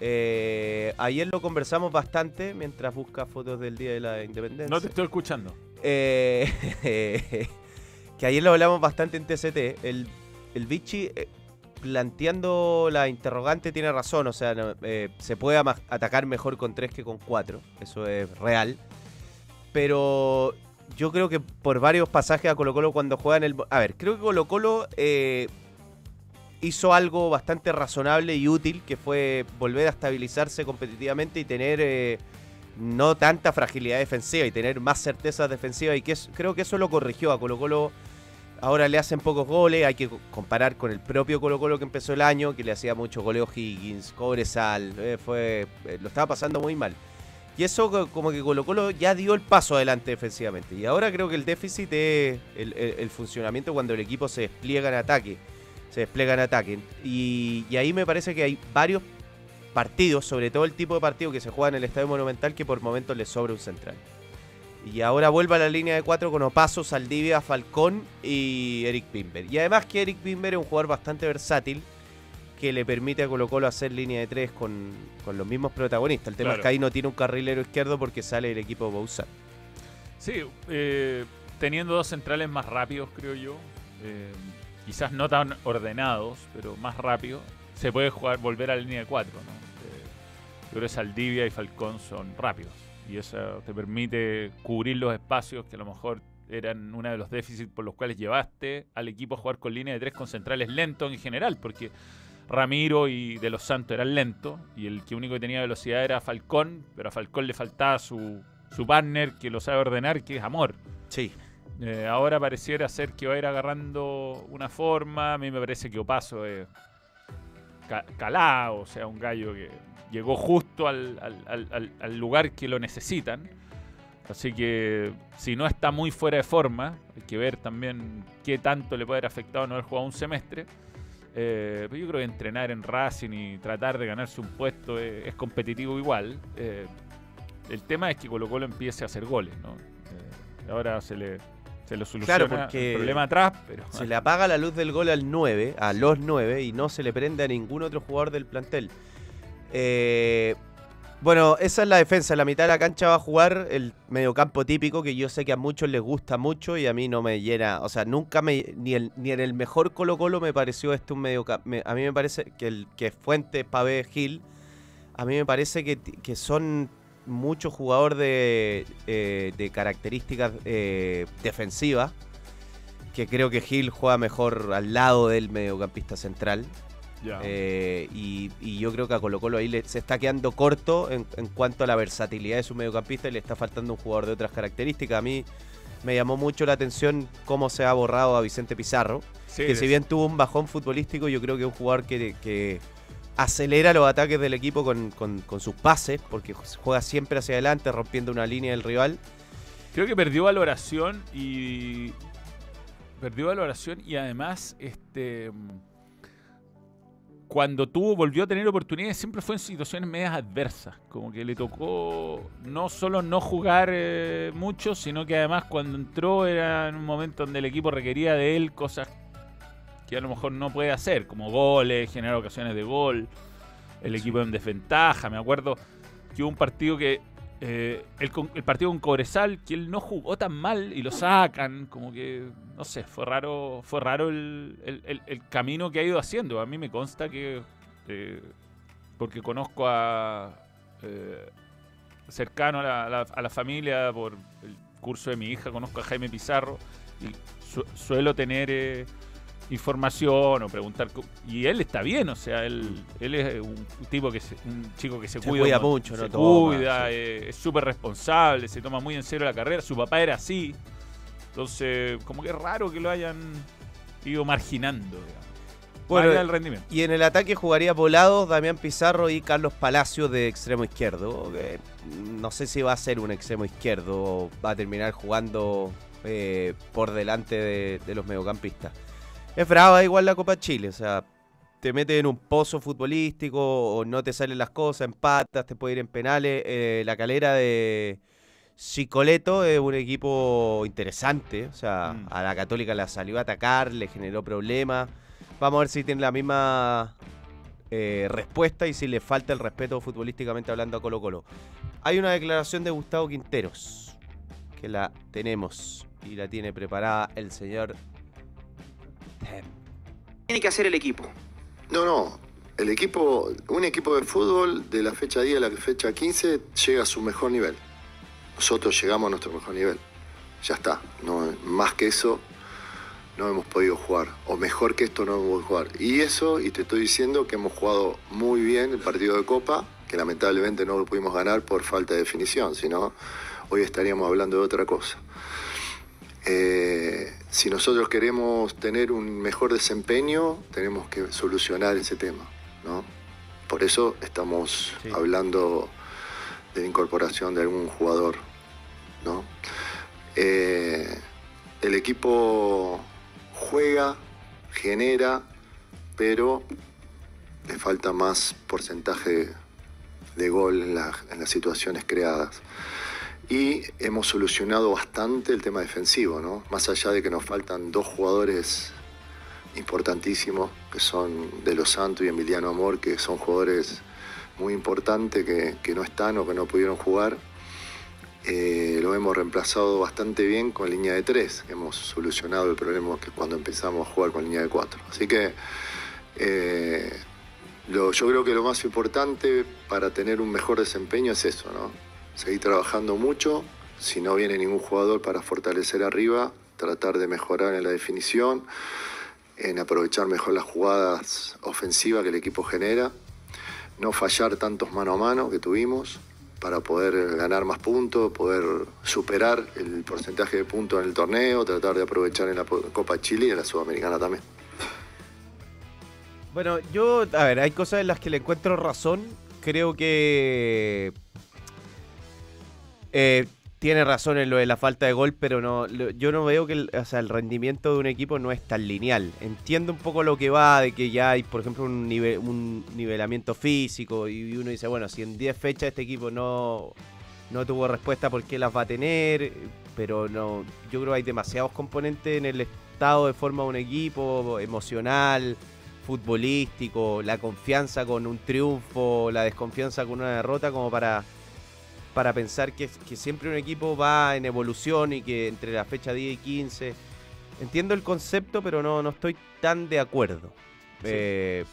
Eh, ayer lo conversamos bastante mientras busca fotos del Día de la Independencia. No te estoy escuchando. Eh, que ayer lo hablamos bastante en TCT. El, el Vichy, eh, planteando la interrogante, tiene razón. O sea, no, eh, se puede atacar mejor con 3 que con 4. Eso es real. Pero yo creo que por varios pasajes a Colo Colo cuando juegan el... A ver, creo que Colo Colo eh, hizo algo bastante razonable y útil, que fue volver a estabilizarse competitivamente y tener... eh, no tanta fragilidad defensiva y tener más certezas defensivas y que creo que eso lo corrigió a Colo Colo. Ahora le hacen pocos goles, hay que co- comparar con el propio Colo Colo que empezó el año, que le hacía mucho goleo Higgins, Cobresal, eh, fue, eh, lo estaba pasando muy mal. Y eso co- como que Colo Colo ya dio el paso adelante defensivamente. Y ahora creo que el déficit es el funcionamiento cuando el equipo se despliega en ataque. Se despliega en ataque. Y, y ahí me parece que hay varios partidos, sobre todo el tipo de partido que se juega en el Estadio Monumental, que por momentos le sobra un central. Y ahora vuelve a la línea de cuatro con Opaso, Saldivia, Falcón y Eric Pimber. Y además que Eric Pimber es un jugador bastante versátil que le permite a Colo Colo hacer línea de tres con, con los mismos protagonistas. El tema Claro. es que ahí no tiene un carrilero izquierdo porque sale el equipo Bouzat. Sí, eh, teniendo dos centrales más rápidos, creo yo. eh, quizás no tan ordenados, pero más rápidos. Se puede jugar, volver a la línea de cuatro, ¿no? Eh, yo creo que Saldivia y Falcón son rápidos. Y eso te permite cubrir los espacios que a lo mejor eran uno de los déficits por los cuales llevaste al equipo a jugar con línea de tres con centrales lentos en general, porque Ramiro y De los Santos eran lentos y el que único que tenía velocidad era Falcón, pero a Falcón le faltaba su, su partner que lo sabe ordenar, que es Amor. Sí. Eh, ahora pareciera ser que va a ir agarrando una forma. A mí me parece que Opaso es ca- calado, o sea, un gallo que llegó justo al, lugar que lo necesitan. Así que si no está muy fuera de forma, hay que ver también qué tanto le puede haber afectado no haber jugado un semestre. Eh, pero yo creo que entrenar en Racing y tratar de ganarse un puesto es, competitivo igual. Eh, el tema es que Colo Colo empiece a hacer goles, ¿no? Ahora se le, se le soluciona porque el problema atrás, pero Se le apaga la luz del gol al 9, a los 9, y no se le prende a ningún otro jugador del plantel. Eh, bueno, esa es la defensa. En la mitad de la cancha va a jugar el mediocampo típico que yo sé que a muchos les gusta mucho y a mí no me llena. O sea, nunca me. Ni, el- ni en el mejor Colo-Colo me pareció este un mediocampo. A mí me parece que el que Fuente, Pavé, Gil. A mí me parece que, que son muchos jugadores de, eh, de características eh, defensivas. Que creo que Gil juega mejor al lado del mediocampista central. Eh, y, y yo creo que a Colo Colo ahí le- se está quedando corto en, en cuanto a la versatilidad de su mediocampista y le está faltando un jugador de otras características. A mí me llamó mucho la atención cómo se ha borrado a Vicente Pizarro, Sí, que si bien tuvo un bajón futbolístico, yo creo que es un jugador que, que acelera los ataques del equipo con, sus pases, porque juega siempre hacia adelante, rompiendo una línea del rival. Creo que perdió valoración y. Perdió valoración y además, este. Cuando tuvo, volvió a tener oportunidades, siempre fue en situaciones medias adversas. Como que le tocó no solo no jugar eh, mucho, sino que además cuando entró era en un momento donde el equipo requería de él cosas que a lo mejor no puede hacer, como goles, generar ocasiones de gol, el equipo en desventaja. Me acuerdo que hubo un partido que eh, el, partido con Cobresal, que él no jugó tan mal y lo sacan, como que, no sé, fue raro, fue raro el, el- camino que ha ido haciendo. A mí me consta que, eh, porque conozco a, eh, cercano a la, a la- familia por el curso de mi hija, conozco a Jaime Pizarro y su- suelo tener información o preguntar. Y él está bien, o sea, él, él es un tipo que se- un chico que se, Se cuida, cuida mucho, se no toma, cuida, sí. eh, es súper responsable, se toma muy en serio la carrera. Su papá era así. Entonces, como que es raro que lo hayan ido marginando. digamos. Bueno, el rendimiento. Y en el ataque jugaría Volados, Damián Pizarro y Carlos Palacios de extremo izquierdo. que no sé si va a ser un extremo izquierdo o va a terminar jugando eh, por delante de, de los mediocampistas. Es brava igual la Copa Chile, o sea, te metes en un pozo futbolístico o no te salen las cosas, empatas, te puede ir en penales. Eh, la calera de Chicoleto es un equipo interesante, o sea, Mm. a la Católica la salió a atacar, le generó problemas. Vamos a ver si tiene la misma eh, respuesta y si le falta el respeto futbolísticamente hablando a Colo Colo. Hay una declaración de Gustavo Quinteros que la tenemos y la tiene preparada el señor. Tiene que hacer el equipo? No, no. El equipo, un equipo de fútbol de la fecha 10 a la fecha 15 llega a su mejor nivel. Nosotros llegamos a nuestro mejor nivel. Ya está. No, más que eso no hemos podido jugar. O mejor que esto no hemos podido jugar. Y eso, y te estoy diciendo que hemos jugado muy bien el partido de Copa, que lamentablemente no lo pudimos ganar por falta de definición, sino hoy estaríamos hablando de otra cosa. Eh, si nosotros queremos tener un mejor desempeño, tenemos que solucionar ese tema, ¿no? Por eso estamos Sí. hablando de la incorporación de algún jugador, ¿no? Eh, el equipo juega, genera, pero le falta más porcentaje de gol en, la- en las situaciones creadas. Y hemos solucionado bastante el tema defensivo, ¿no? Más allá de que nos faltan dos jugadores importantísimos, que son De Los Santos y Emiliano Amor, que son jugadores muy importantes que, no están o que no pudieron jugar. Eh, lo hemos reemplazado bastante bien con línea de tres. Hemos solucionado el problema que cuando empezamos a jugar con línea de cuatro. Así que eh, lo- yo creo que lo más importante para tener un mejor desempeño es eso, ¿no? Seguir trabajando mucho. Si no viene ningún jugador para fortalecer arriba, tratar de mejorar en la definición, en aprovechar mejor las jugadas ofensivas que el equipo genera, no fallar tantos mano a mano que tuvimos para poder ganar más puntos, poder superar el porcentaje de puntos en el torneo, tratar de aprovechar en la Copa Chile y en la Sudamericana también. Bueno, yo, a ver, hay cosas en las que le encuentro razón. Creo que eh, tiene razón en lo de la falta de gol, pero no, yo no veo que el, o sea, el rendimiento de un equipo no es tan lineal. Entiendo un poco lo que va, de que ya hay, por ejemplo, un, nive- un nivelamiento físico y uno dice, bueno, si en 10 fechas este equipo no, no tuvo respuesta, ¿por qué las va a tener? Pero no, yo creo que hay demasiados componentes en el estado de forma de un equipo, emocional, futbolístico, la confianza con un triunfo, la desconfianza con una derrota, como para, para pensar que, que siempre un equipo va en evolución y que entre la fecha 10 y 15. Entiendo el concepto, pero no, no estoy tan de acuerdo. Eh,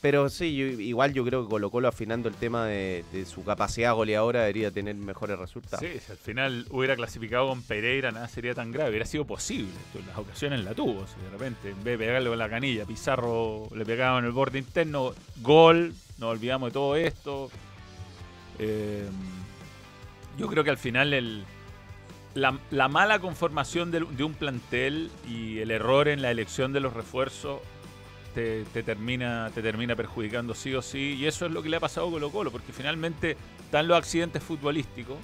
pero sí, yo- igual yo creo que Colo Colo afinando el tema de, de su capacidad goleadora debería tener mejores resultados. Sí, si al final hubiera clasificado con Pereira, nada sería tan grave. Hubiera sido posible. En las ocasiones la tuvo. si de repente, en vez de pegarle con la canilla, Pizarro le pegaba en el borde interno, gol. Nos olvidamos de todo esto. Eh, yo creo que al final la, la mala conformación de, un plantel y el error en la elección de los refuerzos te, te termina, te termina perjudicando sí o sí. Y eso es lo que le ha pasado a Colo Colo, porque finalmente están los accidentes futbolísticos,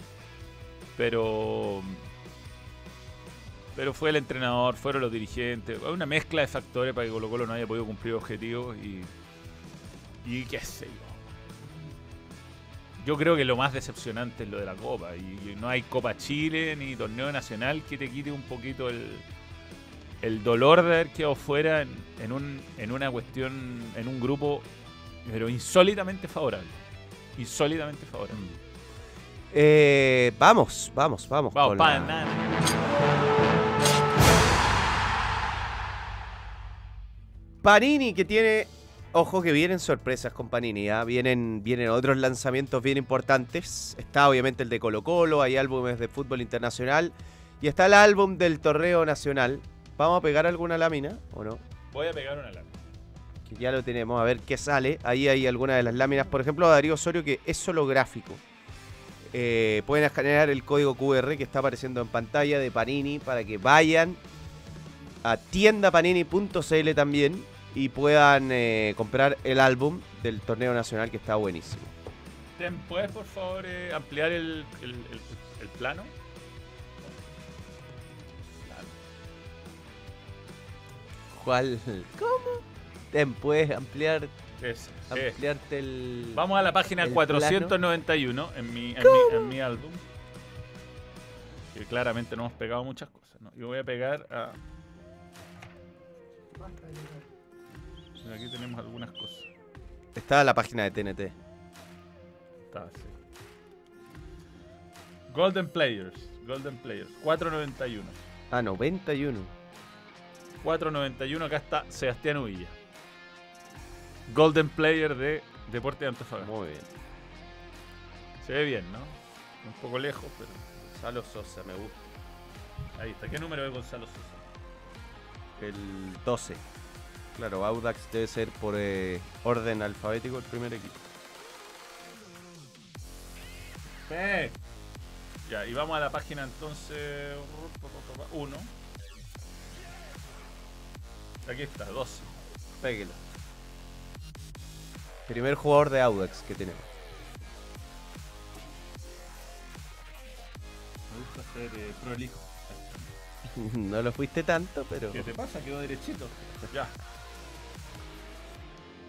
pero pero fue el entrenador, fueron los dirigentes, una mezcla de factores para que Colo Colo no haya podido cumplir objetivos y, y qué sé yo. Yo creo que lo más decepcionante es lo de la Copa y, y no hay Copa Chile ni torneo nacional que te quite un poquito el, el dolor de haber quedado fuera en, en un, en una cuestión, en un grupo, pero insólitamente favorable. Insólitamente favorable. Eh, vamos, vamos, vamos. Vamos, con pa, la-. Panini que tiene. Ojo que vienen sorpresas con Panini, ¿ah? vienen, vienen otros lanzamientos bien importantes. Está obviamente el de Colo Colo, hay álbumes de fútbol internacional y está el álbum del torneo nacional. ¿Vamos a pegar alguna lámina o no? Voy a pegar una lámina. Que ya lo tenemos, a ver qué sale. Ahí hay algunas de las láminas, por ejemplo, Darío Osorio que es solo gráfico. Eh, pueden escanear el código QR que está apareciendo en pantalla de Panini para que vayan a tiendapanini.cl también y puedan eh, comprar el álbum del torneo nacional que está buenísimo. ¿Puedes, por favor, eh, ampliar el, el- el- el plano? ¿Cuál? ¿Cómo? Tem, puedes ampliar, ese. ampliarte el. Vamos a la página el 491 en mi, en, mi, en mi álbum. Que claramente no hemos pegado muchas cosas. ¿no? Yo voy a pegar a. Aquí tenemos algunas cosas. Está la página de TNT. Está así. Golden Players. Golden Players. 491. Ah, 91. 491. Acá está Sebastián Uvilla. Golden Player de Deporte de Antofagasta. Muy bien. Se ve bien, ¿no? Un poco lejos, pero. Gonzalo Sosa, me gusta. Ahí está. ¿Qué número es Gonzalo Sosa? El 12. Claro, Audax debe ser por eh, orden alfabético el primer equipo. Sí. Ya, y vamos a la página entonces. 1. Aquí está, 12. Péguelo. Primer jugador de Audax que tenemos. Me gusta ser eh, prolijo. no lo fuiste tanto, pero. ¿Qué te pasa? Quedó derechito. Ya.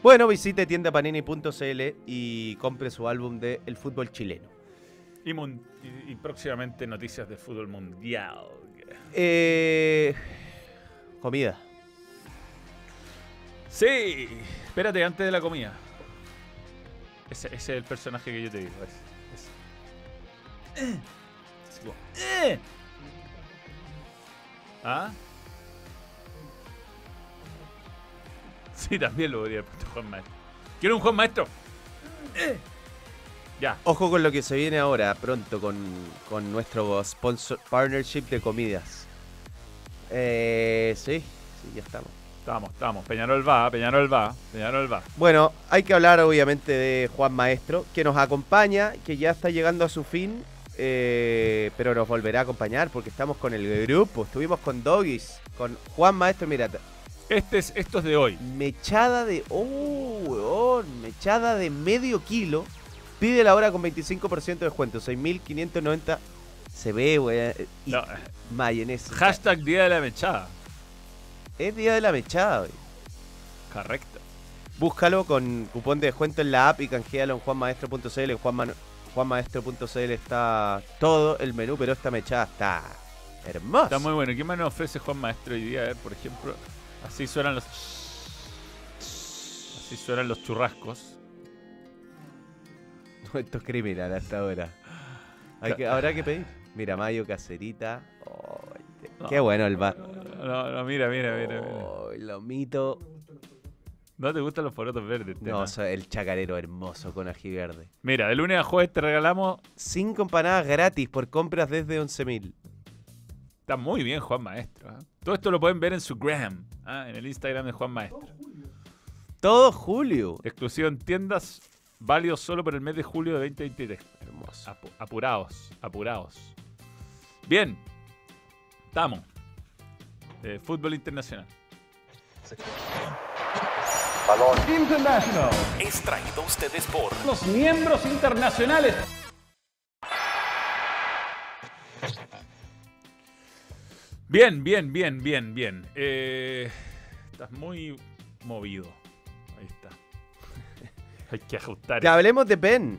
Bueno, visite tiendapanini.cl y compre su álbum de El fútbol chileno. Y, mun- y- y próximamente noticias de fútbol mundial. Eh, comida. Sí. Espérate, antes de la comida. Ese, ese es el personaje que yo te digo. ese, ese. ¿Ah? Sí, también lo podría puesto Juan Maestro. Quiero un Juan Maestro. Eh. Ya. Ojo con lo que se viene ahora, pronto, con, con nuestro sponsor partnership de comidas. Eh, sí, sí, ya estamos. Estamos, estamos. Peñarol va, Peñarol va, Peñarol va. Bueno, hay que hablar obviamente de Juan Maestro, que nos acompaña, que ya está llegando a su fin, eh, pero nos volverá a acompañar porque estamos con el grupo. Estuvimos con Doggies, con Juan Maestro, mira, Este es, esto es de hoy. mechada de. ¡Oh, weón! Mechada de medio kilo. Pide la hora con 25% de descuento, 6.590. Se ve, weón. Y No, mayonesa. hashtag Día de la Mechada. Es día de la mechada, weón. Correcto. Búscalo con cupón de descuento en la app y canjealo en juanmaestro.cl. En juanma- juanmaestro.cl está todo el menú, pero esta mechada está hermosa. Está muy bueno. ¿Qué más nos ofrece Juan Maestro hoy día? A ver, por ejemplo, así suenan los. Así suenan los churrascos. Esto es criminal hasta ahora. Hay que, habrá que pedir. Mira, mayo, cacerita. Oh, qué bueno el bar. No, no, mira, mira, mira. mira. Oh, el lomito. ¿No te gustan los porotos verdes? No, Tena? o sea, el chacarero hermoso con ají verde. Mira, de lunes a jueves te regalamos. Cinco empanadas gratis por compras desde 11.000. Está muy bien Juan Maestro. ¿ah? Todo esto lo pueden ver en su gram, ¿ah? en el Instagram de Juan Maestro. Todo julio. Exclusivo en tiendas, válido solo por el mes de julio de 2023. Hermoso. Apu- apurados, apurados. Bien, estamos. Eh, fútbol internacional. Es traído a ustedes por los miembros internacionales. Bien, bien, bien, bien, bien. Eh, estás muy movido. Ahí está. Hay que ajustar. Ya hablemos de Ben.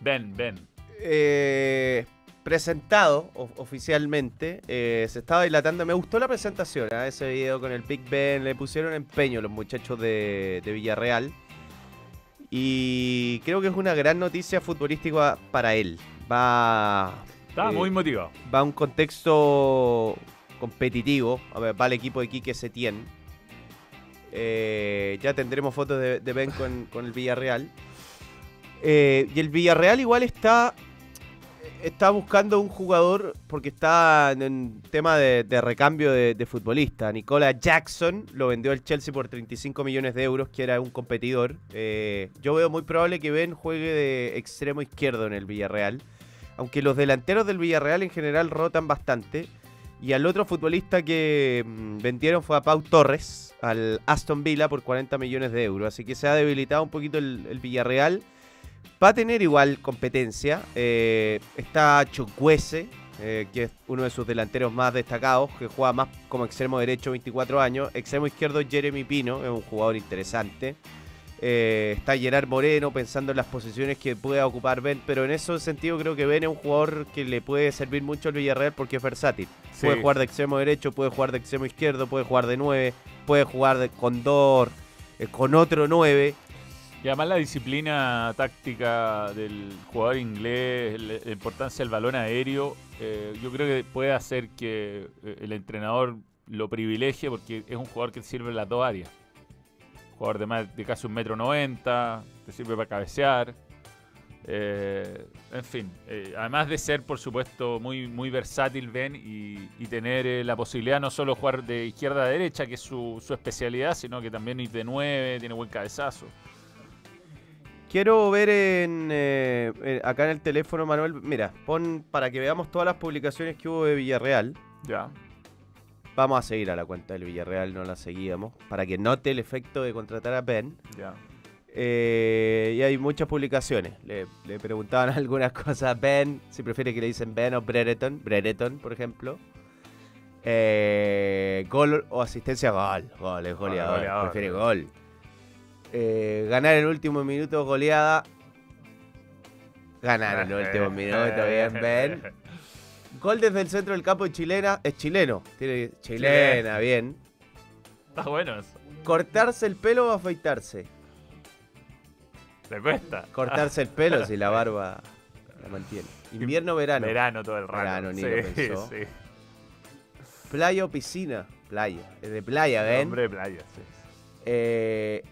Ven, ven. eh, presentado oficialmente. eh, se estaba dilatando. Me gustó la presentación. a Ese video con el Big Ben. Le pusieron empeño los muchachos de, de Villarreal. Y creo que es una gran noticia futbolística para él. Va. Estaba eh, muy motivado. va a un contexto competitivo. Va el equipo de Quique Setién. Eh, ya tendremos fotos de, Ben con, con el Villarreal. Eh, y el Villarreal igual está está buscando un jugador porque está en tema de, recambio de, de futbolista. Nicola Jackson lo vendió el Chelsea por 35 millones de euros, que era un competidor. Eh, yo veo muy probable que Ben juegue de extremo izquierdo en el Villarreal. Aunque los delanteros del Villarreal en general rotan bastante. Y al otro futbolista que mm, vendieron fue a Pau Torres, al Aston Villa, por 40 millones de euros. Así que se ha debilitado un poquito el, Villarreal. Va a tener igual competencia. Eh, está Chukwese, eh, que es uno de sus delanteros más destacados, que juega más como extremo derecho, 24 años. Extremo izquierdo, Jeremy Pino, es un jugador interesante. Eh, está Gerard Moreno pensando en las posiciones que pueda ocupar Ben, pero en ese sentido creo que Ben es un jugador que le puede servir mucho al Villarreal porque es versátil. Sí. Puede jugar de extremo derecho, puede jugar de extremo izquierdo, puede jugar de 9, puede jugar de, con dos, eh, con otro 9. Y además la disciplina táctica del jugador inglés, la la importancia del balón aéreo, eh, yo creo que puede hacer que eh, el entrenador lo privilegie porque es un jugador que sirve en las dos áreas. Jugador de, más, de casi un metro noventa, te sirve para cabecear. eh, en fin, eh, además de ser, por supuesto, muy, muy versátil, Ben, y, y tener eh, la posibilidad no solo de jugar de izquierda a derecha, que es su, su especialidad, sino que también ir de nueve, tiene buen cabezazo. Quiero ver en, acá en el teléfono, Manuel. Mira, pon para que veamos todas las publicaciones que hubo de Villarreal. Ya. Vamos a seguir a la cuenta del Villarreal, no la seguíamos. Para que note el efecto de contratar a Ben. Ya. Eh, y hay muchas publicaciones. Le, le preguntaban algunas cosas a Ben. Si prefiere que le dicen Ben o Brereton. Brereton, por ejemplo. Eh, gol o asistencia, gol. Gol, es goleador. goleador. Prefiere gol. Eh, ganar en el último minuto, goleada. Ganar en el último minuto, bien, Ben. Gol desde el centro del campo de chilena. Es chileno. Tiene chilena, bien. Está bueno eso. Cortarse el pelo o afeitarse. Le cuesta. Cortarse el pelo si la barba la mantiene. Invierno, verano. Verano todo el rato. Verano, ni sí, lo pensó. sí. Playa o piscina. Playa. Es de playa, ¿ven? Hombre de playa, sí. Eh,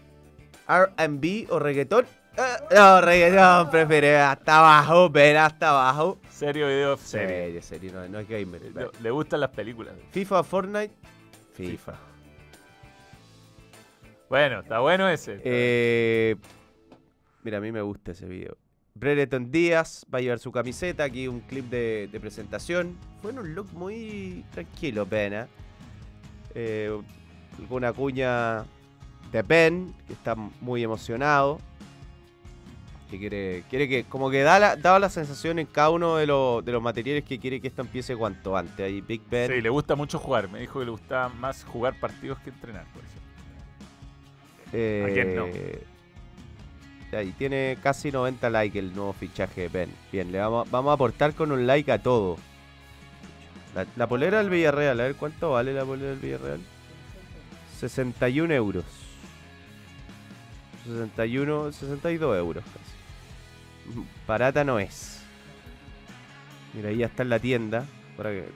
R&B o reggaetón. Eh, no, reggaetón, prefiere hasta abajo, ven hasta abajo. Serio video serio. Serio, serio, no, no es gamer. Le, le gustan las películas. FIFA Fortnite. FIFA. Bueno, está bueno ese. Eh, mira, a mí me gusta ese video. Brereton Díaz va a llevar su camiseta. Aquí un clip de, de presentación. Fue en un look muy tranquilo, Pena. Eh, alguna cuña de Ben, que está muy emocionado. Que quiere, quiere que, como que da la, daba la sensación en cada uno de, los- de los materiales que quiere que esto empiece cuanto antes. Ahí Big Ben. Sí, le gusta mucho jugar. Me dijo que le gusta más jugar partidos que entrenar, por ejemplo. Eh, ¿A quién no? Ahí tiene casi 90 likes el nuevo fichaje de Ben. Bien, le vamos, vamos a aportar con un like a todo. La, la polera del Villarreal, a ver cuánto vale la polera del Villarreal. 61 euros. 61, 62 euros casi. Barata no es. Mira, ahí ya está en la tienda. Para que,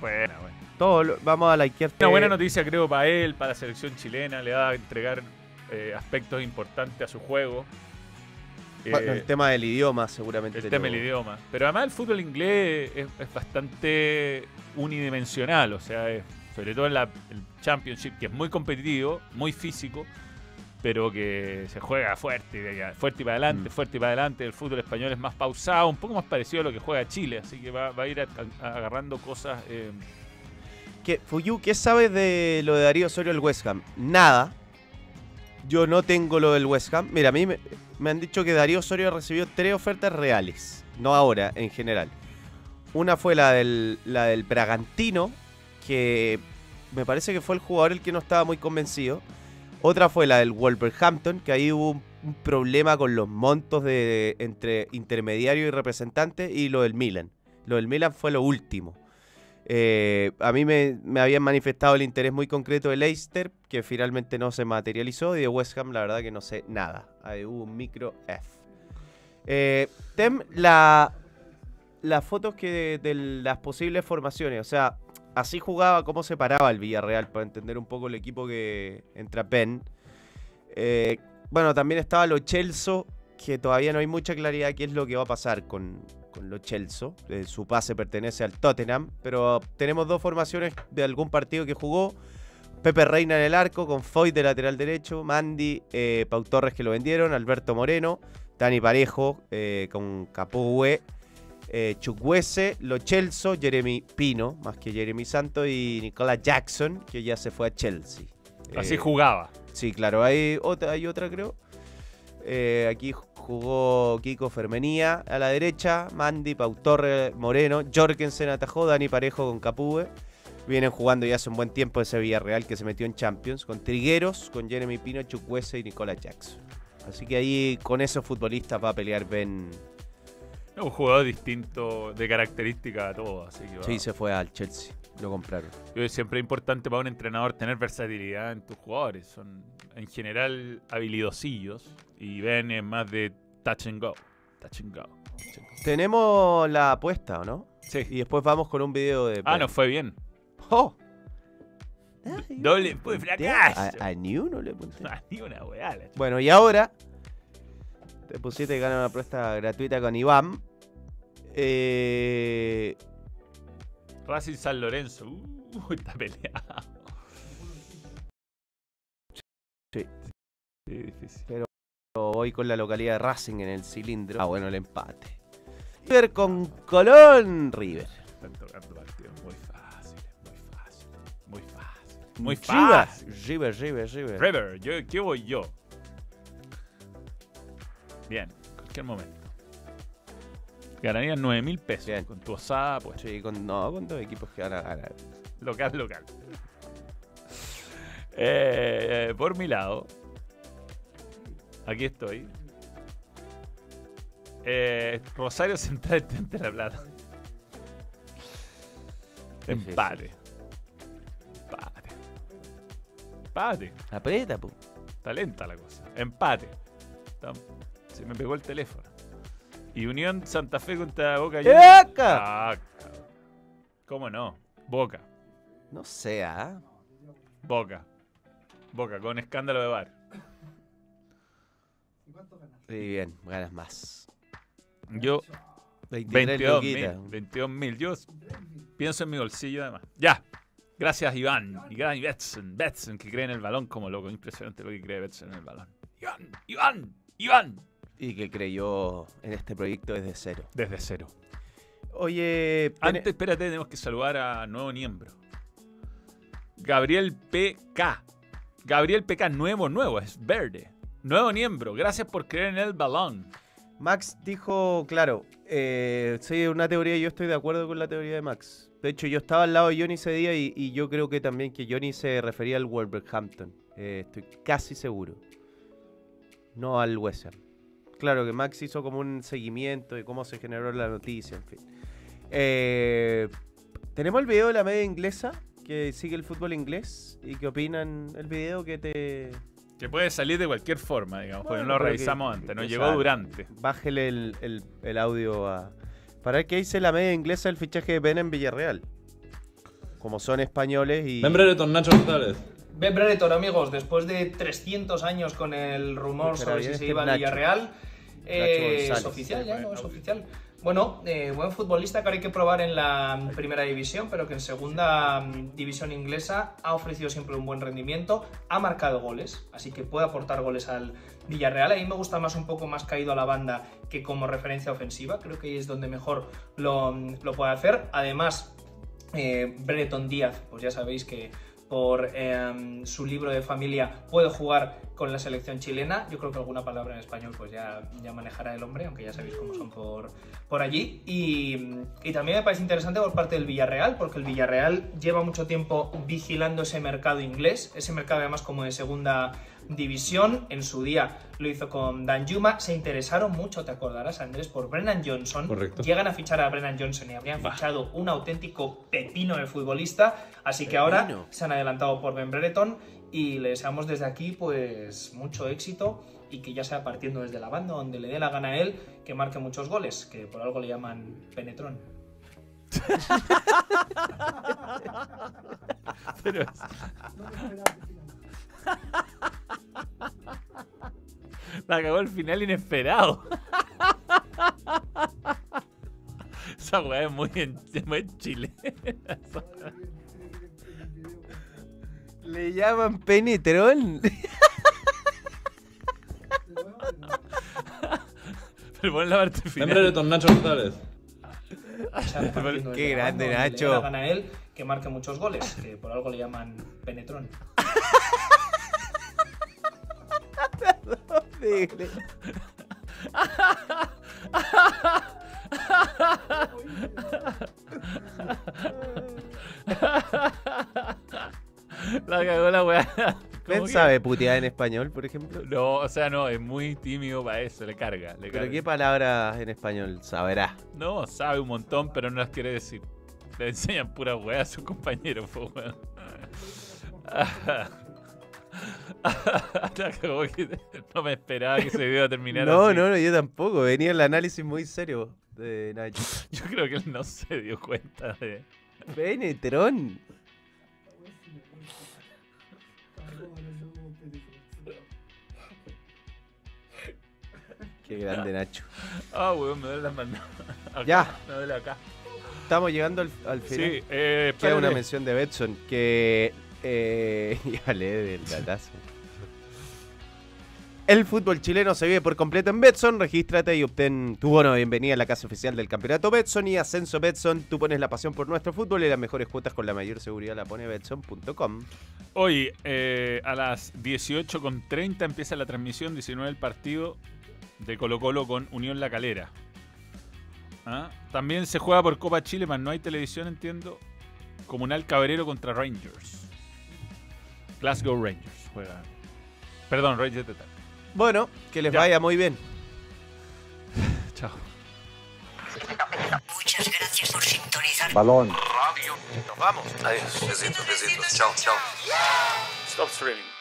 Bueno, bueno. todo lo- vamos a likear. Una buena noticia, creo, para él, para la selección chilena. Le va a entregar eh, aspectos importantes a su juego. Bueno, Eh, el tema del idioma, seguramente. el tema del idioma. Pero además el fútbol inglés es, es bastante unidimensional, o sea, es- sobre todo en la, el Championship, que es muy competitivo, muy físico, pero que se juega fuerte, y- fuerte y para adelante, Mm. fuerte y para adelante. El fútbol español es más pausado, un poco más parecido a lo que juega Chile, así que va, va a ir a- a- agarrando cosas. eh, ¿Qué, Fuyu, ¿qué sabes de lo de Darío Osorio del West Ham? Nada. Yo no tengo lo del West Ham. Mira, a mí me, me han dicho que Darío Osorio recibió tres ofertas reales. No ahora, en general. Una fue la del, la del Bragantino, que me parece que fue el jugador el que no estaba muy convencido. Otra fue la del Wolverhampton, que ahí hubo un, problema con los montos de entre intermediario y representante. Y lo del Milan. Lo del Milan fue lo último. Eh, a mí me, habían manifestado el interés muy concreto de Leicester, que finalmente no se materializó, y de West Ham la verdad que no sé nada. Ahí hubo un micro F. Eh, Tem, la, las fotos que de las posibles formaciones, o sea, así jugaba, cómo se paraba el Villarreal, para entender un poco el equipo que entra Ben. Eh, bueno, también estaba lo Chelsea, que todavía no hay mucha claridad qué es lo que va a pasar con, con lo Chelsea. Eh, su pase pertenece al Tottenham, pero tenemos dos formaciones de algún partido que jugó. Pepe Reina en el arco, con Foy de lateral derecho, Mandy, eh, Pau Torres que lo vendieron, Alberto Moreno, Dani Parejo eh, con Capoue, eh, Chukwese, Lo Chelso, Jeremy Pino, más que Jeremy Santo, y Nicolas Jackson, que ya se fue a Chelsea. Así Eh, jugaba. Sí, claro, hay otra, hay otra creo. Eh, aquí jugó Kiko Fermenía a la derecha, Mandy, Pau Torre, Moreno, Jorgensen atajó, Dani Parejo con Capue. Vienen jugando ya hace un buen tiempo ese Villarreal que se metió en Champions, con Trigueros, con Jeremy Pino, Chukwese y Nicolas Jackson. Así que ahí con esos futbolistas va a pelear Ben. Un jugador distinto de característica a todo. Así que va. Sí, se fue al Chelsea, lo compraron. Yo siempre es importante para un entrenador tener versatilidad en tus jugadores. Son en general habilidosillos y ven es más de touch and go. Touch and go. Tenemos la apuesta, ¿o no? Sí. Y después vamos con un video de. Ah, Ben. no fue bien. ¡Oh! Doble fue fracaso. A, a ni uno le apunté. Ah, Ni una weá. Bueno, y ahora te pusiste que gana una apuesta gratuita con Iván. Eh, Racing San Lorenzo. Uh, está peleado. Sí. Sí, difícil. voy con la localidad de Racing en el cilindro. Ah, bueno, el empate. River con Colón. River. Están tocando partidos muy fáciles, muy fácil. Muy fácil. Muy fácil. River, River, River. River, yo, ¿qué voy yo? Bien, cualquier momento. Ganarían 9 mil pesos Bien. con tu osada, pues. Sí, con, no, con dos equipos que van a ganar. Local, local. Eh, eh, por mi lado, aquí estoy. Eh, Rosario Central Tente La Plata. Empate. Empate. Empate. Aprieta, pu. Está lenta la cosa. Empate. Se me pegó el teléfono. Y Unión Santa Fe contra Boca Juniors. Ah, cabrón. ¿Cómo no? Boca. No sea. Boca. Boca, con escándalo de bar. Sí, bien, ganas más. Yo, 23 22 mil. luquitas. 22 mil. Yo pienso en mi bolsillo además. Ya. Gracias, Iván. Y gran Betson. Betson, que cree en el balón como loco. Impresionante lo que cree Betson en el balón. Iván, Iván, Iván. Y que creyó en este proyecto desde cero. Desde cero. Oye, Antes, espérate, tenemos que saludar a nuevo miembro. Gabriel PK. Gabriel PK, nuevo, nuevo, es verde. Nuevo miembro, gracias por creer en el balón. Max dijo, claro, eh, sí, una teoría, yo estoy de acuerdo con la teoría de Max. De hecho, yo estaba al lado de Johnny ese día y, y yo creo que también que Johnny se refería al Wolverhampton. Eh, estoy casi seguro. No al West Ham. Claro que Max hizo como un seguimiento de cómo se generó la noticia, en fin. Eh, Tenemos el video de la media inglesa que sigue el fútbol inglés y que opinan el video que te... Que puede salir de cualquier forma, digamos, porque no lo revisamos que- antes, nos llegó sale. durante. Bájele el, el- el audio a. Para ver qué dice la media inglesa del fichaje de Ben en Villarreal. Como son españoles y. Ben Brereton, Nacho González. Ben Brereton, amigos, después de 300 años con el rumor sobre bien, si se iba al. Villarreal, eh, es oficial ya, ¿no? Es oficial. Bueno, eh, buen futbolista que ahora hay que probar en la primera división, pero que en segunda mm, división inglesa ha ofrecido siempre un buen rendimiento, ha marcado goles, así que puede aportar goles al Villarreal. A mí me gusta más un poco más caído a la banda que como referencia ofensiva, creo que ahí es donde mejor lo, lo puede hacer. Además, eh, Brereton Díaz, pues ya sabéis que por eh, su libro de familia puede jugar con la selección chilena. Yo creo que alguna palabra en español pues ya, ya manejará el hombre, aunque ya sabéis cómo son por, por allí. Y, y también me parece interesante por parte del Villarreal, porque el Villarreal lleva mucho tiempo vigilando ese mercado inglés, ese mercado además como de segunda división. En su día lo hizo con Dan Yuma. Se interesaron mucho, te acordarás, Andrés, por Brennan Johnson. Correcto. Llegan a fichar a Brennan Johnson y habrían fichado un auténtico pepino del futbolista. Así que ahora Pepino. se han adelantado por Ben Brereton y le deseamos desde aquí pues mucho éxito y que ya sea partiendo desde la banda donde le dé la gana a él que marque muchos goles, que por algo le llaman penetrón. Pero La cagó el final inesperado. Esa weá es muy en, muy en Chile. Le llaman Penetron. Pero pon la parte Nombre final. de Don Nacho González. Qué grande, Nacho. que marque muchos goles, que por algo le llaman Penetrón. Dile. La cagó la weá. ¿Cómo ¿Ben que? sabe putear en español, por ejemplo? No, o sea, no, es muy tímido para eso, le carga. Le ¿Pero carga. qué palabras en español saberá? No, sabe un montón, pero no las quiere decir. Le enseñan pura weá a sus compañeros, po, weón. No me esperaba que se iba a terminar No, así. no, no, yo tampoco. Venía el análisis muy serio de Nacho. Yo creo que él no se dio cuenta de. Penetron. Qué grande Nacho. Ah, weón, me duele las manos. Acá, Ya. Me duele acá. Estamos llegando al, al final. Sí, eh, Queda una mención de Betson que. Eh, ya leí del datazo. El fútbol chileno se vive por completo en Betson. Regístrate y obtén tu bono de bienvenida a la casa oficial del campeonato Betson y Ascenso Betson. Tú pones la pasión por nuestro fútbol y las mejores cuotas con la mayor seguridad la pone Betson.com. Hoy, eh, a las 18.30 empieza la transmisión 19 del partido de Colo Colo con Unión La Calera. ¿Ah? También se juega por Copa Chile, mas no hay televisión, entiendo. Comunal Cabrero contra Rangers. Glasgow Rangers juega. Perdón, Rangers de Talca. Bueno, que les Ya. vaya muy bien. Chao. Muchas gracias por sintonizar. Balón. Radio. Nos vamos. Adiós. Besitos, besitos. Chao, chao. Stop streaming.